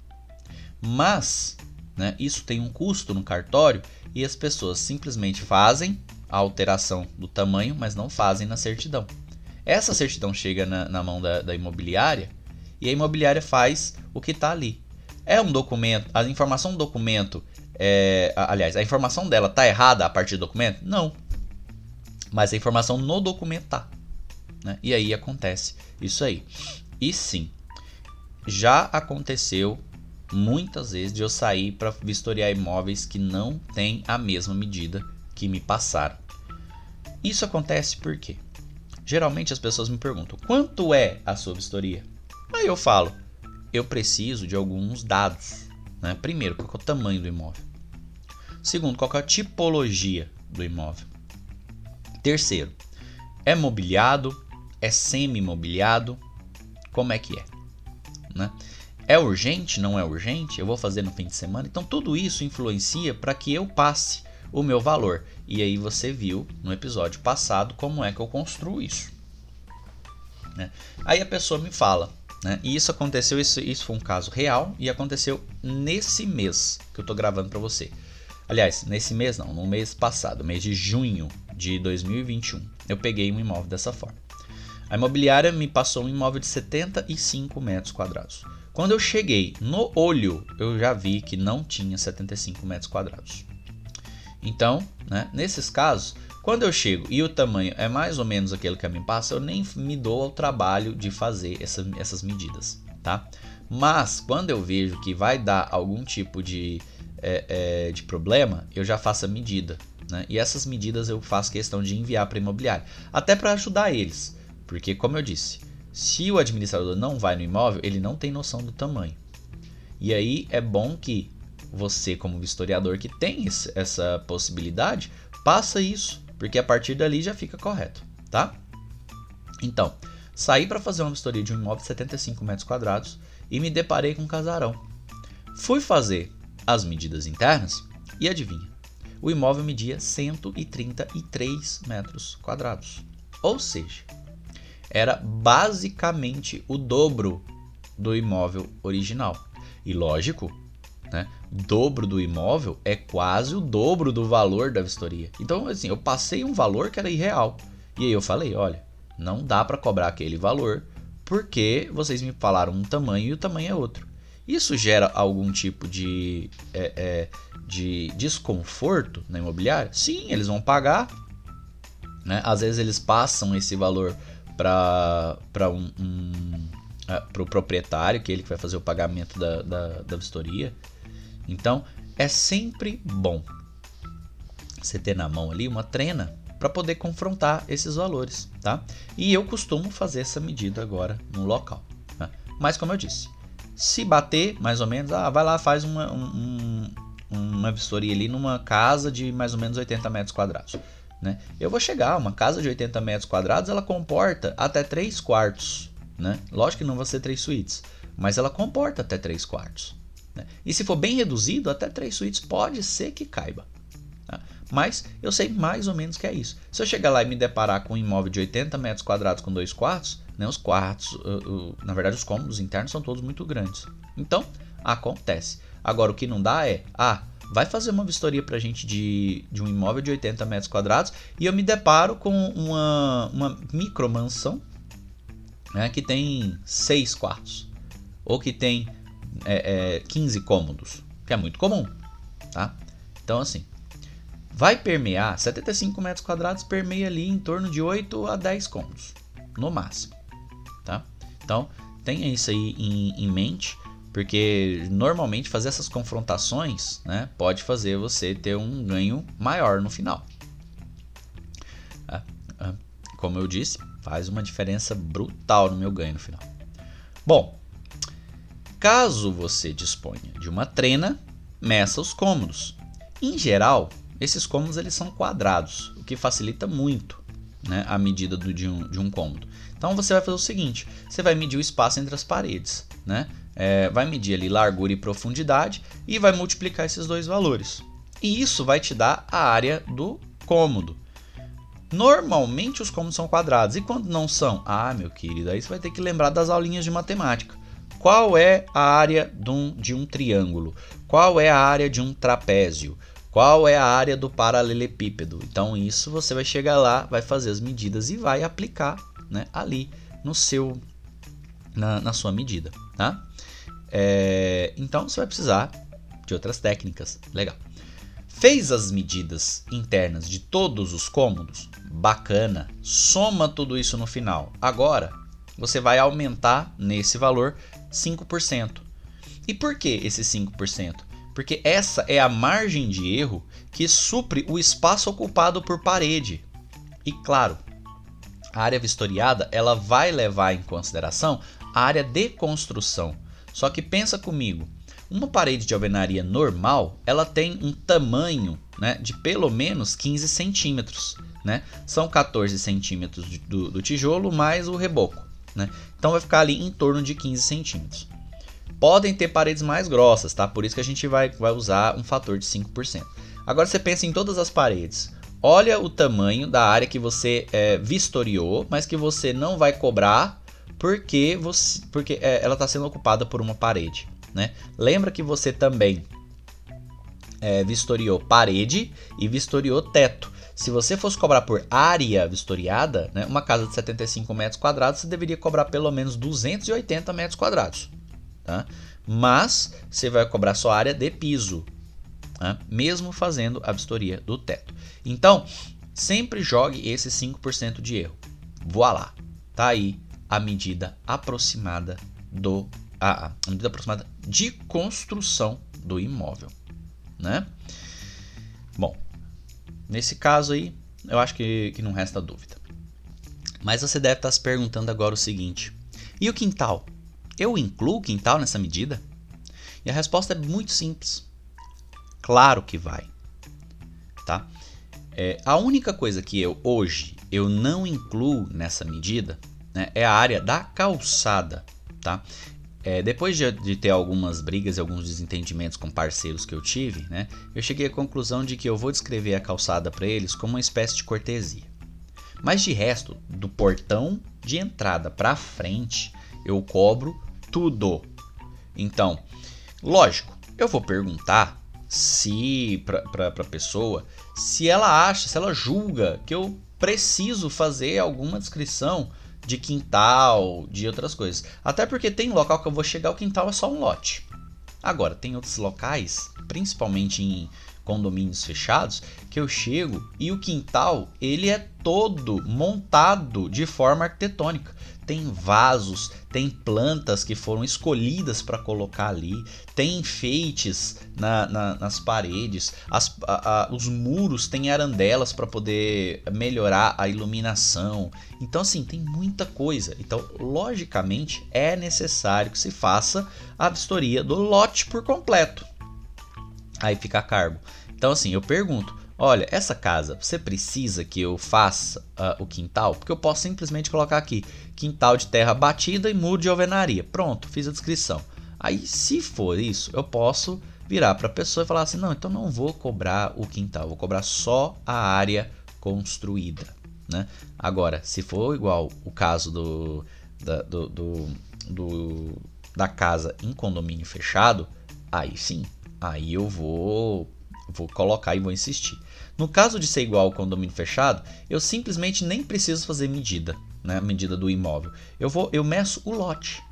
Mas Né? Isso tem um custo no cartório e as pessoas simplesmente fazem a alteração do tamanho, mas não fazem na certidão. Essa certidão chega na, na mão da, da imobiliária e a imobiliária faz o que está ali. É um documento, a informação do documento, é, aliás, a informação dela está errada a partir do documento? Não. Mas a informação no documento tá. Né? E aí acontece isso aí. E sim, já aconteceu muitas vezes de eu sair para vistoriar imóveis que não têm a mesma medida que me passaram. Isso acontece porque geralmente as pessoas me perguntam quanto é a sua vistoria. Aí eu falo, eu preciso de alguns dados. Né? Primeiro, qual é o tamanho do imóvel? Segundo, qual é a tipologia do imóvel? Terceiro, é mobiliado? É semi-mobiliado? Como é que é? Né? É urgente? Não é urgente? Eu vou fazer no fim de semana? Então tudo isso influencia para que eu passe o meu valor. E aí você viu no episódio passado como é que eu construo isso. Né? Aí a pessoa me fala, né? E isso aconteceu, isso, isso foi um caso real e aconteceu nesse mês que eu estou gravando para você. Aliás, nesse mês não, no mês passado, mês de junho de 2021, eu peguei um imóvel dessa forma. A imobiliária me passou um imóvel de 75 metros quadrados. Quando eu cheguei no olho, eu já vi que não tinha 75 metros quadrados. Então, né, nesses casos, quando eu chego e o tamanho é mais ou menos aquele que mim passa, eu nem me dou ao trabalho de fazer essa, essas medidas, tá? Mas quando eu vejo que vai dar algum tipo de, é, é, de problema, eu já faço a medida. Né? E essas medidas eu faço questão de enviar para a imobiliária, até para ajudar eles. Porque, como eu disse, se o administrador não vai no imóvel, ele não tem noção do tamanho. E aí é bom que você, como historiador que tem essa possibilidade, passa isso, porque a partir dali já fica correto, tá? Então, saí para fazer uma vistoria de um imóvel de 75 metros quadrados e me deparei com um casarão. Fui fazer as medidas internas e adivinha, o imóvel media 133 metros quadrados. Ou seja, era basicamente o dobro do imóvel original. E lógico, né? Dobro do imóvel é quase o dobro do valor da vistoria. Então, assim, eu passei um valor que era irreal. E aí eu falei, olha, não dá para cobrar aquele valor porque vocês me falaram um tamanho e o tamanho é outro. Isso gera algum tipo de, é, é, de desconforto na imobiliária? Sim, eles vão pagar. Né? Às vezes eles passam esse valor para um, um é, para o proprietário, que é ele que vai fazer o pagamento da, da, da vistoria. Então é sempre bom você ter na mão ali uma trena para poder confrontar esses valores, tá? E eu costumo fazer essa medida agora no local. Né? Mas como eu disse, se bater mais ou menos, ah, vai lá faz uma, um, uma vistoria ali numa casa de mais ou menos 80 metros quadrados. Né? Eu vou chegar, uma casa de 80 metros quadrados, ela comporta até 3 quartos. Né? Lógico que não vai ser 3 suítes, mas ela comporta até 3 quartos. Né? E se for bem reduzido, até 3 suítes pode ser que caiba. Tá? Mas eu sei mais ou menos que é isso. Se eu chegar lá e me deparar com um imóvel de 80 metros quadrados com dois quartos, né, os quartos, uh, uh, na verdade os cômodos internos são todos muito grandes. Então, acontece. Agora, o que não dá é, ah, vai fazer uma vistoria pra gente de, de um imóvel de 80 metros quadrados e eu me deparo com uma, uma micro mansão né, que tem seis quartos ou que tem é, é, 15 cômodos, que é muito comum, tá? Então assim, vai permear 75 metros quadrados permeia ali em torno de 8 a 10 cômodos no máximo, tá? Então tenha isso aí em, em mente porque normalmente fazer essas confrontações né, pode fazer você ter um ganho maior no final. Ah, ah, como eu disse, faz uma diferença brutal no meu ganho no final. Bom, caso você disponha de uma trena, meça os cômodos. Em geral, esses cômodos eles são quadrados, o que facilita muito né, a medida do, de, um, de um cômodo. Então você vai fazer o seguinte: você vai medir o espaço entre as paredes, né? é, vai medir ali largura e profundidade e vai multiplicar esses dois valores. E isso vai te dar a área do cômodo. Normalmente os cômodos são quadrados. E quando não são? Ah, meu querido, aí você vai ter que lembrar das aulinhas de matemática. qual é a área de um, de um triângulo, qual é a área de um trapézio, qual é a área do paralelepípedo. Então isso você vai chegar lá, vai fazer as medidas e vai aplicar né, ali no seu na, na sua medida, tá? É, então você vai precisar de outras técnicas. Legal. Fez as medidas internas de todos os cômodos? Bacana. Soma tudo isso no final. Agora você vai aumentar nesse valor 5%. E por que esse 5%? Porque essa é a margem de erro que supre o espaço ocupado por parede. E claro, a área vistoriada ela vai levar em consideração a área de construção. Só que pensa comigo, uma parede de alvenaria normal, ela tem um tamanho né, de pelo menos 15 centímetros. Né? São 14 centímetros do, do tijolo mais o reboco. Né? Então vai ficar ali em torno de 15 centímetros. Podem ter paredes mais grossas, tá? Por isso que a gente vai, vai usar um fator de 5%. Agora você pensa em todas as paredes. Olha o tamanho da área que você é, vistoriou, mas que você não vai cobrar porque, você, porque é, ela está sendo ocupada por uma parede. Né? Lembra que você também é, vistoriou parede e vistoriou teto. Se você fosse cobrar por área vistoriada, né, uma casa de 75 metros quadrados, você deveria cobrar pelo menos 280 metros quadrados. Tá? Mas você vai cobrar só área de piso, tá? mesmo fazendo a vistoria do teto. Então, sempre jogue esse 5% de erro. Voa lá. Tá aí a medida aproximada do a, a medida aproximada de construção do imóvel, né? Bom, nesse caso aí, eu acho que, que não resta dúvida. Mas você deve estar se perguntando agora o seguinte: e o quintal? Eu incluo o quintal nessa medida? E a resposta é muito simples. Claro que vai, tá? É, a única coisa que eu hoje eu não incluo nessa medida né, é a área da calçada, tá? É, depois de, de, ter algumas brigas e alguns desentendimentos com parceiros que eu tive, né, eu cheguei à conclusão de que eu vou descrever a calçada para eles como uma espécie de cortesia. Mas de resto, do portão de entrada para frente, eu cobro tudo. Então, lógico, eu vou perguntar se para a pessoa se ela acha, se ela julga que eu preciso fazer alguma descrição de quintal, de outras coisas. Até porque tem local que eu vou chegar, o quintal é só um lote. Agora, tem outros locais, principalmente em condomínios fechados, que eu chego e o quintal, ele é todo montado de forma arquitetônica tem vasos, tem plantas que foram escolhidas para colocar ali, tem enfeites na, na, nas paredes, as, a, a, os muros têm arandelas para poder melhorar a iluminação. Então, assim, tem muita coisa. Então, logicamente, é necessário que se faça a vistoria do lote por completo. Aí fica a cargo. Então, assim, eu pergunto olha, essa casa, você precisa que eu faça uh, o quintal? Porque eu posso simplesmente colocar aqui, quintal de terra batida e muro de alvenaria. Pronto, fiz a descrição. Aí, se for isso, eu posso virar para a pessoa e falar assim, não, então não vou cobrar o quintal, vou cobrar só a área construída. Né? Agora, se for igual o caso do, da, do, do, do, da casa em condomínio fechado, aí sim, aí eu vou, vou colocar e vou insistir. No caso de ser igual ao condomínio fechado, eu simplesmente nem preciso fazer medida, né? Medida do imóvel. Eu vou, eu meço o lote.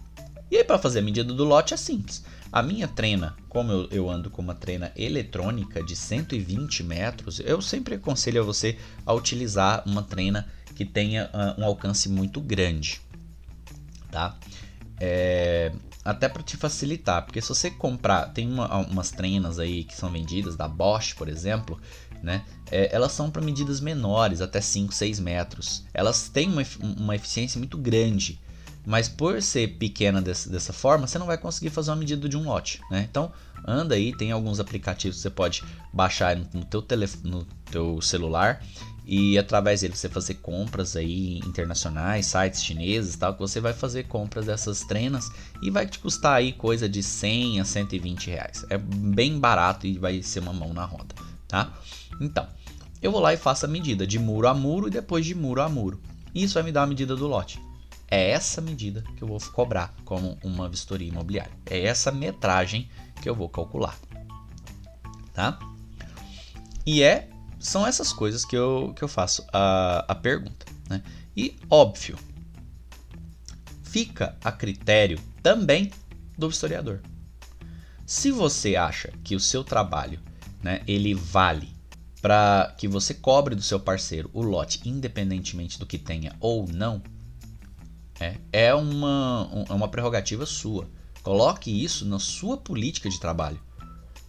E aí para fazer a medida do lote é simples. A minha trena, como eu, eu, ando com uma trena eletrônica de 120 metros, eu sempre aconselho a você a utilizar uma trena que tenha uh, um alcance muito grande, tá? É, até para te facilitar, porque se você comprar, tem uma, umas trenas aí que são vendidas da Bosch, por exemplo, né? É, elas são para medidas menores, até 5, 6 metros. Elas têm uma, uma eficiência muito grande, mas por ser pequena dessa, forma, você não vai conseguir fazer uma medida de um lote. Né? Então, anda aí, tem alguns aplicativos que você pode baixar no, no teu, telefone, no teu celular e através dele você fazer compras aí internacionais, sites chineses tal, que você vai fazer compras dessas trenas e vai te custar aí coisa de 100 a 120 reais. É bem barato e vai ser uma mão na roda, tá? Então, eu vou lá e faço a medida de muro a muro e depois de muro a muro. Isso vai me dar a medida do lote. é essa medida que eu vou cobrar como uma vistoria imobiliária. É essa metragem que eu vou calcular. Tá? E é são essas coisas que eu, que eu faço a, a pergunta. Né? E óbvio, fica a critério também do historiador. Se você acha que o seu trabalho né, ele vale para que você cobre do seu parceiro o lote independentemente do que tenha ou não, é, é uma, é uma prerrogativa sua. Coloque isso na sua política de trabalho.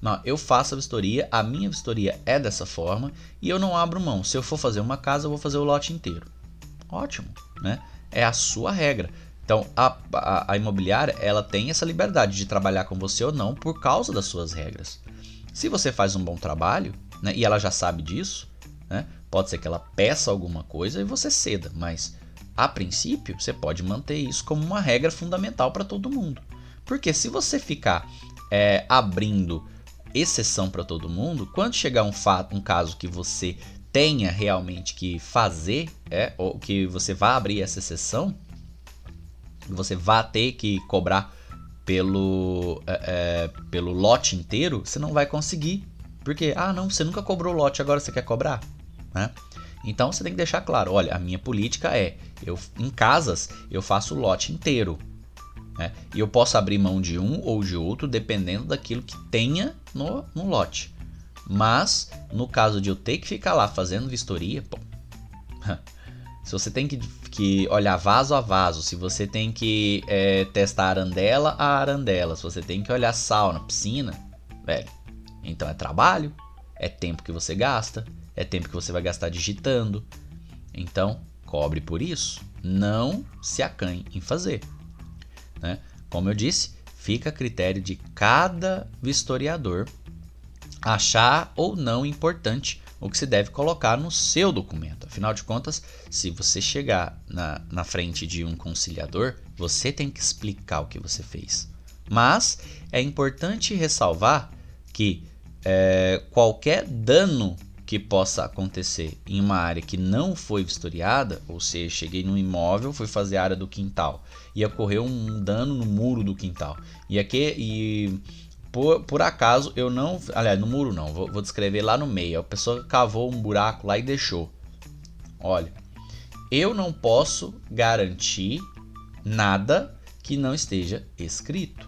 Não, eu faço a vistoria, a minha vistoria é dessa forma e eu não abro mão. Se eu for fazer uma casa, eu vou fazer o lote inteiro. Ótimo, né? É a sua regra. Então, a, a, a, imobiliária ela tem essa liberdade de trabalhar com você ou não por causa das suas regras. Se você faz um bom trabalho, né, e ela já sabe disso, né, pode ser que ela peça alguma coisa e você ceda, mas a princípio você pode manter isso como uma regra fundamental para todo mundo. Porque se você ficar é, abrindo exceção para todo mundo, quando chegar um fato, um caso que você tenha realmente que fazer, é, ou que você vá abrir essa exceção, você vá ter que cobrar pelo, é, é, pelo lote inteiro, você não vai conseguir. Porque, ah, não, você nunca cobrou lote, agora você quer cobrar? Né? Então você tem que deixar claro, olha, a minha política é, eu em casas eu faço o lote inteiro. Né? E eu posso abrir mão de um ou de outro dependendo daquilo que tenha no, no lote. Mas no caso de eu ter que ficar lá fazendo vistoria, pô, se você tem que, que olhar vaso a vaso, se você tem que é, testar a arandela a arandela, se você tem que olhar sauna, piscina, velho, então é trabalho, é tempo que você gasta, é tempo que você vai gastar digitando. Então, cobre por isso. Não se acanhe em fazer. Né? Como eu disse, fica a critério de cada vistoriador achar ou não importante o que se deve colocar no seu documento. Afinal de contas, se você chegar na, na frente de um conciliador, você tem que explicar o que você fez. Mas é importante ressalvar que é, qualquer dano que possa acontecer em uma área que não foi vistoriada, ou seja, cheguei num imóvel, fui fazer a área do quintal e ocorreu um dano no muro do quintal. E aqui e por, por acaso eu não, aliás, no muro não, vou, vou descrever lá no meio. A pessoa cavou um buraco lá e deixou. Olha, eu não posso garantir nada que não esteja escrito,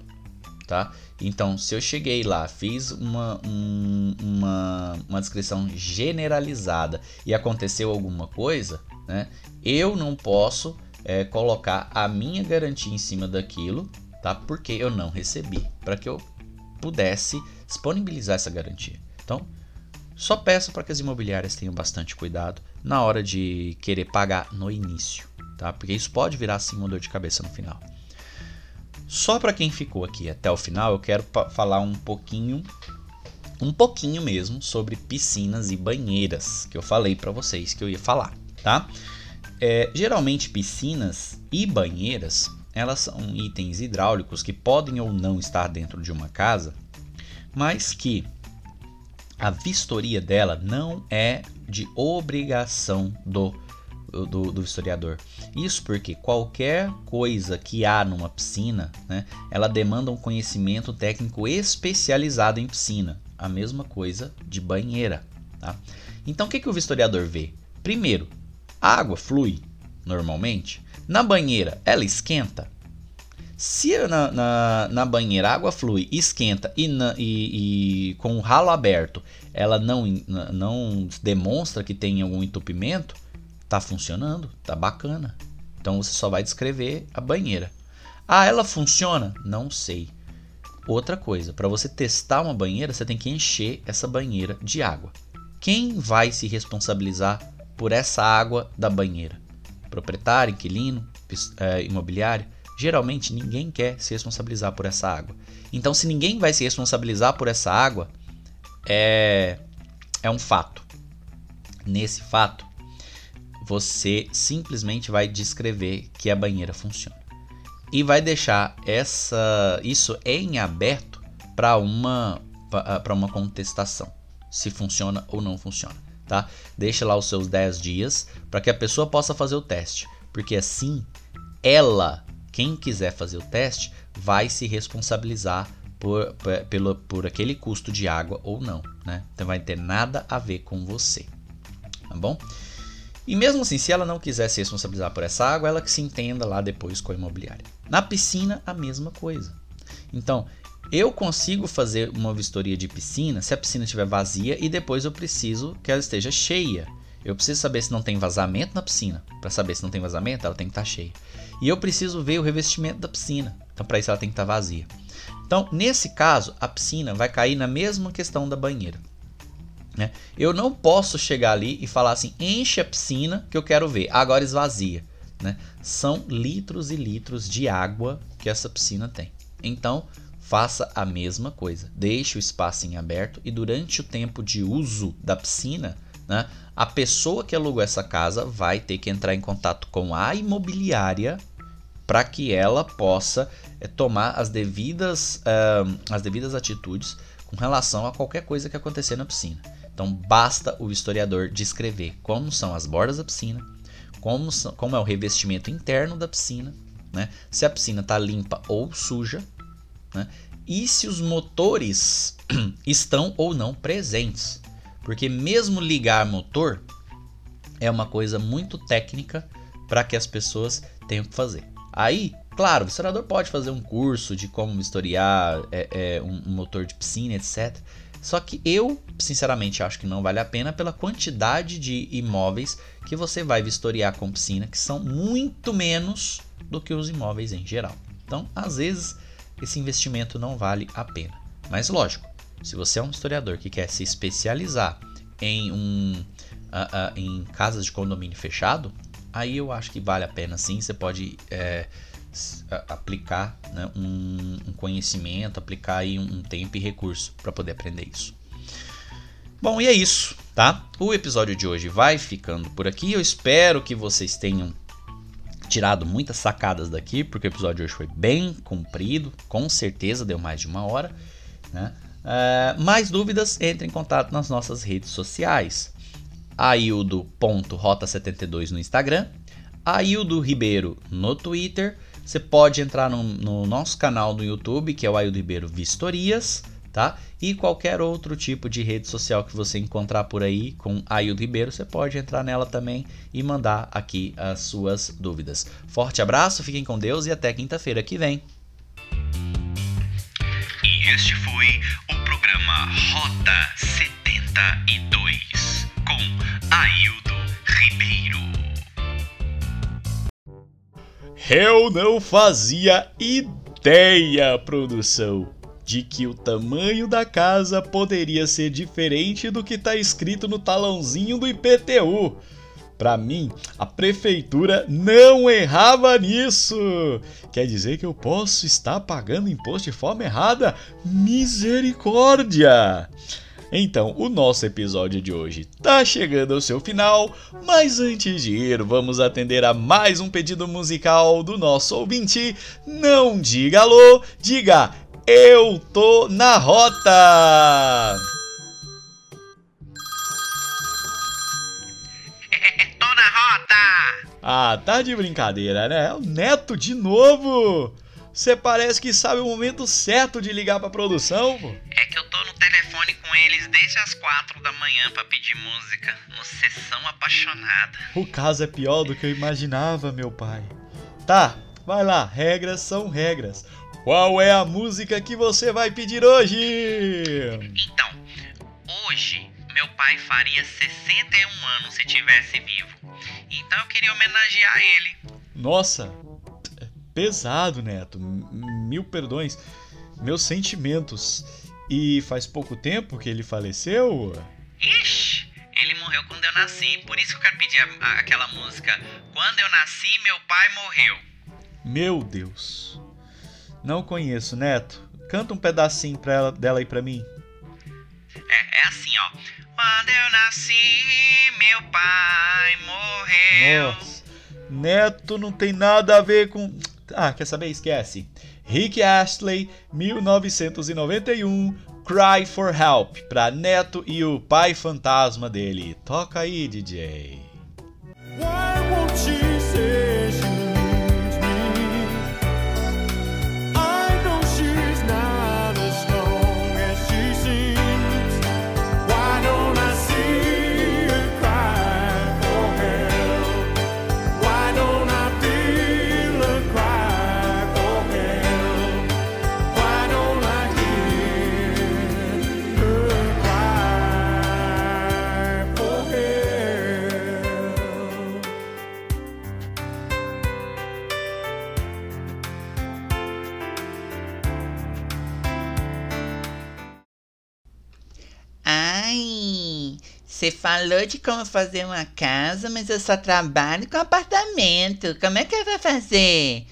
tá? Então, se eu cheguei lá, fiz uma, um, uma, uma descrição generalizada e aconteceu alguma coisa, né, eu não posso é, colocar a minha garantia em cima daquilo, tá? Porque eu não recebi, para que eu pudesse disponibilizar essa garantia. Então, só peço para que as imobiliárias tenham bastante cuidado na hora de querer pagar no início, tá? Porque isso pode virar assim uma dor de cabeça no final. Só para quem ficou aqui até o final, eu quero falar um pouquinho, um pouquinho mesmo sobre piscinas e banheiras que eu falei para vocês que eu ia falar, tá? É, geralmente piscinas e banheiras elas são itens hidráulicos que podem ou não estar dentro de uma casa, mas que a vistoria dela não é de obrigação do do, do historiador. Isso porque qualquer coisa que há numa piscina, né, ela demanda um conhecimento técnico especializado em piscina. A mesma coisa de banheira. Tá? Então o que, que o vistoriador vê? Primeiro, a água flui normalmente. Na banheira, ela esquenta. Se na, na, na banheira a água flui, esquenta e, na, e, e, com o ralo aberto ela não, não demonstra que tem algum entupimento, Tá funcionando, tá bacana. Então você só vai descrever a banheira. Ah, ela funciona? Não sei. Outra coisa, para você testar uma banheira, você tem que encher essa banheira de água. Quem vai se responsabilizar por essa água da banheira? Proprietário, inquilino, é, imobiliário? Geralmente ninguém quer se responsabilizar por essa água. Então, se ninguém vai se responsabilizar por essa água, é, é um fato. Nesse fato, você simplesmente vai descrever que a banheira funciona e vai deixar essa isso em aberto para uma para uma contestação, se funciona ou não funciona, tá? Deixa lá os seus 10 dias para que a pessoa possa fazer o teste, porque assim ela, quem quiser fazer o teste, vai se responsabilizar por, por, pelo, por aquele custo de água ou não, né? Então vai ter nada a ver com você, tá bom? E mesmo assim, se ela não quiser se responsabilizar por essa água, ela que se entenda lá depois com a imobiliária. Na piscina, a mesma coisa. Então, eu consigo fazer uma vistoria de piscina se a piscina estiver vazia e depois eu preciso que ela esteja cheia. Eu preciso saber se não tem vazamento na piscina. Para saber se não tem vazamento, ela tem que estar cheia. E eu preciso ver o revestimento da piscina. Então, para isso, ela tem que estar vazia. Então, nesse caso, a piscina vai cair na mesma questão da banheira. Né? Eu não posso chegar ali e falar assim: enche a piscina que eu quero ver, agora esvazia. Né? São litros e litros de água que essa piscina tem. Então, faça a mesma coisa. Deixe o espaço em aberto e durante o tempo de uso da piscina, né, a pessoa que alugou essa casa vai ter que entrar em contato com a imobiliária para que ela possa é, tomar as devidas, uh, as devidas atitudes com relação a qualquer coisa que acontecer na piscina. Então basta o historiador descrever como são as bordas da piscina, como, são, como é o revestimento interno da piscina, né? se a piscina está limpa ou suja, né? e se os motores estão ou não presentes. Porque mesmo ligar motor é uma coisa muito técnica para que as pessoas tenham que fazer. Aí, claro, o historiador pode fazer um curso de como historiar é, é, um, um motor de piscina, etc. Só que eu, sinceramente, acho que não vale a pena pela quantidade de imóveis que você vai vistoriar com piscina, que são muito menos do que os imóveis em geral. Então, às vezes, esse investimento não vale a pena. Mas, lógico, se você é um historiador que quer se especializar em, um, uh, uh, em casas de condomínio fechado, aí eu acho que vale a pena sim. Você pode é, aplicar né, um, um, conhecimento, aplicar aí um, tempo e recurso para poder aprender isso. Bom, e é isso, tá? O episódio de hoje vai ficando por aqui. Eu espero que vocês tenham tirado muitas sacadas daqui, porque o episódio de hoje foi bem comprido, com certeza deu mais de uma hora. Né? Uh, mais dúvidas, entre em contato nas nossas redes sociais. aildo.rota72 no Instagram, Aildo Ribeiro no Twitter você pode entrar no, no nosso canal no YouTube, que é o Aildo Ribeiro Vistorias, tá? E qualquer outro tipo de rede social que você encontrar por aí com Aildo Ribeiro, você pode entrar nela também e mandar aqui as suas dúvidas. Forte abraço, fiquem com Deus e até quinta-feira que vem. E este foi o programa Rota 72 com Aildo Eu não fazia ideia, produção, de que o tamanho da casa poderia ser diferente do que está escrito no talãozinho do IPTU. Para mim, a prefeitura não errava nisso. Quer dizer que eu posso estar pagando imposto de forma errada? Misericórdia! Então, o nosso episódio de hoje está chegando ao seu final, mas antes de ir, vamos atender a mais um pedido musical do nosso ouvinte. Não diga alô, diga eu tô na rota! tô na rota! Ah, tá de brincadeira, né? É o Neto de novo! Você parece que sabe o momento certo de ligar pra produção, pô. É que eu tô no telefone com eles desde as quatro da manhã para pedir música, no Sessão Apaixonada. O caso é pior do que eu imaginava, meu pai. Tá, vai lá, regras são regras. Qual é a música que você vai pedir hoje? Então, hoje meu pai faria 61 anos se tivesse vivo. Então eu queria homenagear ele. Nossa, pesado, Neto. Mil perdões. Meus sentimentos. E faz pouco tempo que ele faleceu? Ixi, ele morreu quando eu nasci. Por isso que eu quero pedir a, a, aquela música. Quando eu nasci, meu pai morreu. Meu Deus. Não conheço, Neto. Canta um pedacinho pra ela, dela aí pra mim. É, é assim, ó. Quando eu nasci, meu pai morreu. Nossa. Neto não tem nada a ver com. Ah, quer saber? Esquece. Rick Astley, 1991, Cry for Help, para Neto e o pai fantasma dele. Toca aí, DJ. Why Você falou de como fazer uma casa, mas eu só trabalho com apartamento. Como é que vai fazer?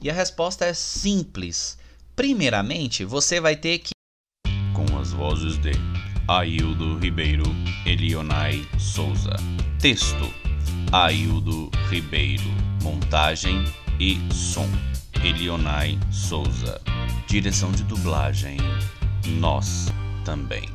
E a resposta é simples. Primeiramente, você vai ter que. Com as vozes de Aildo Ribeiro, Elionai Souza. Texto: Aildo Ribeiro. Montagem e som: Elionai Souza. Direção de dublagem: Nós também.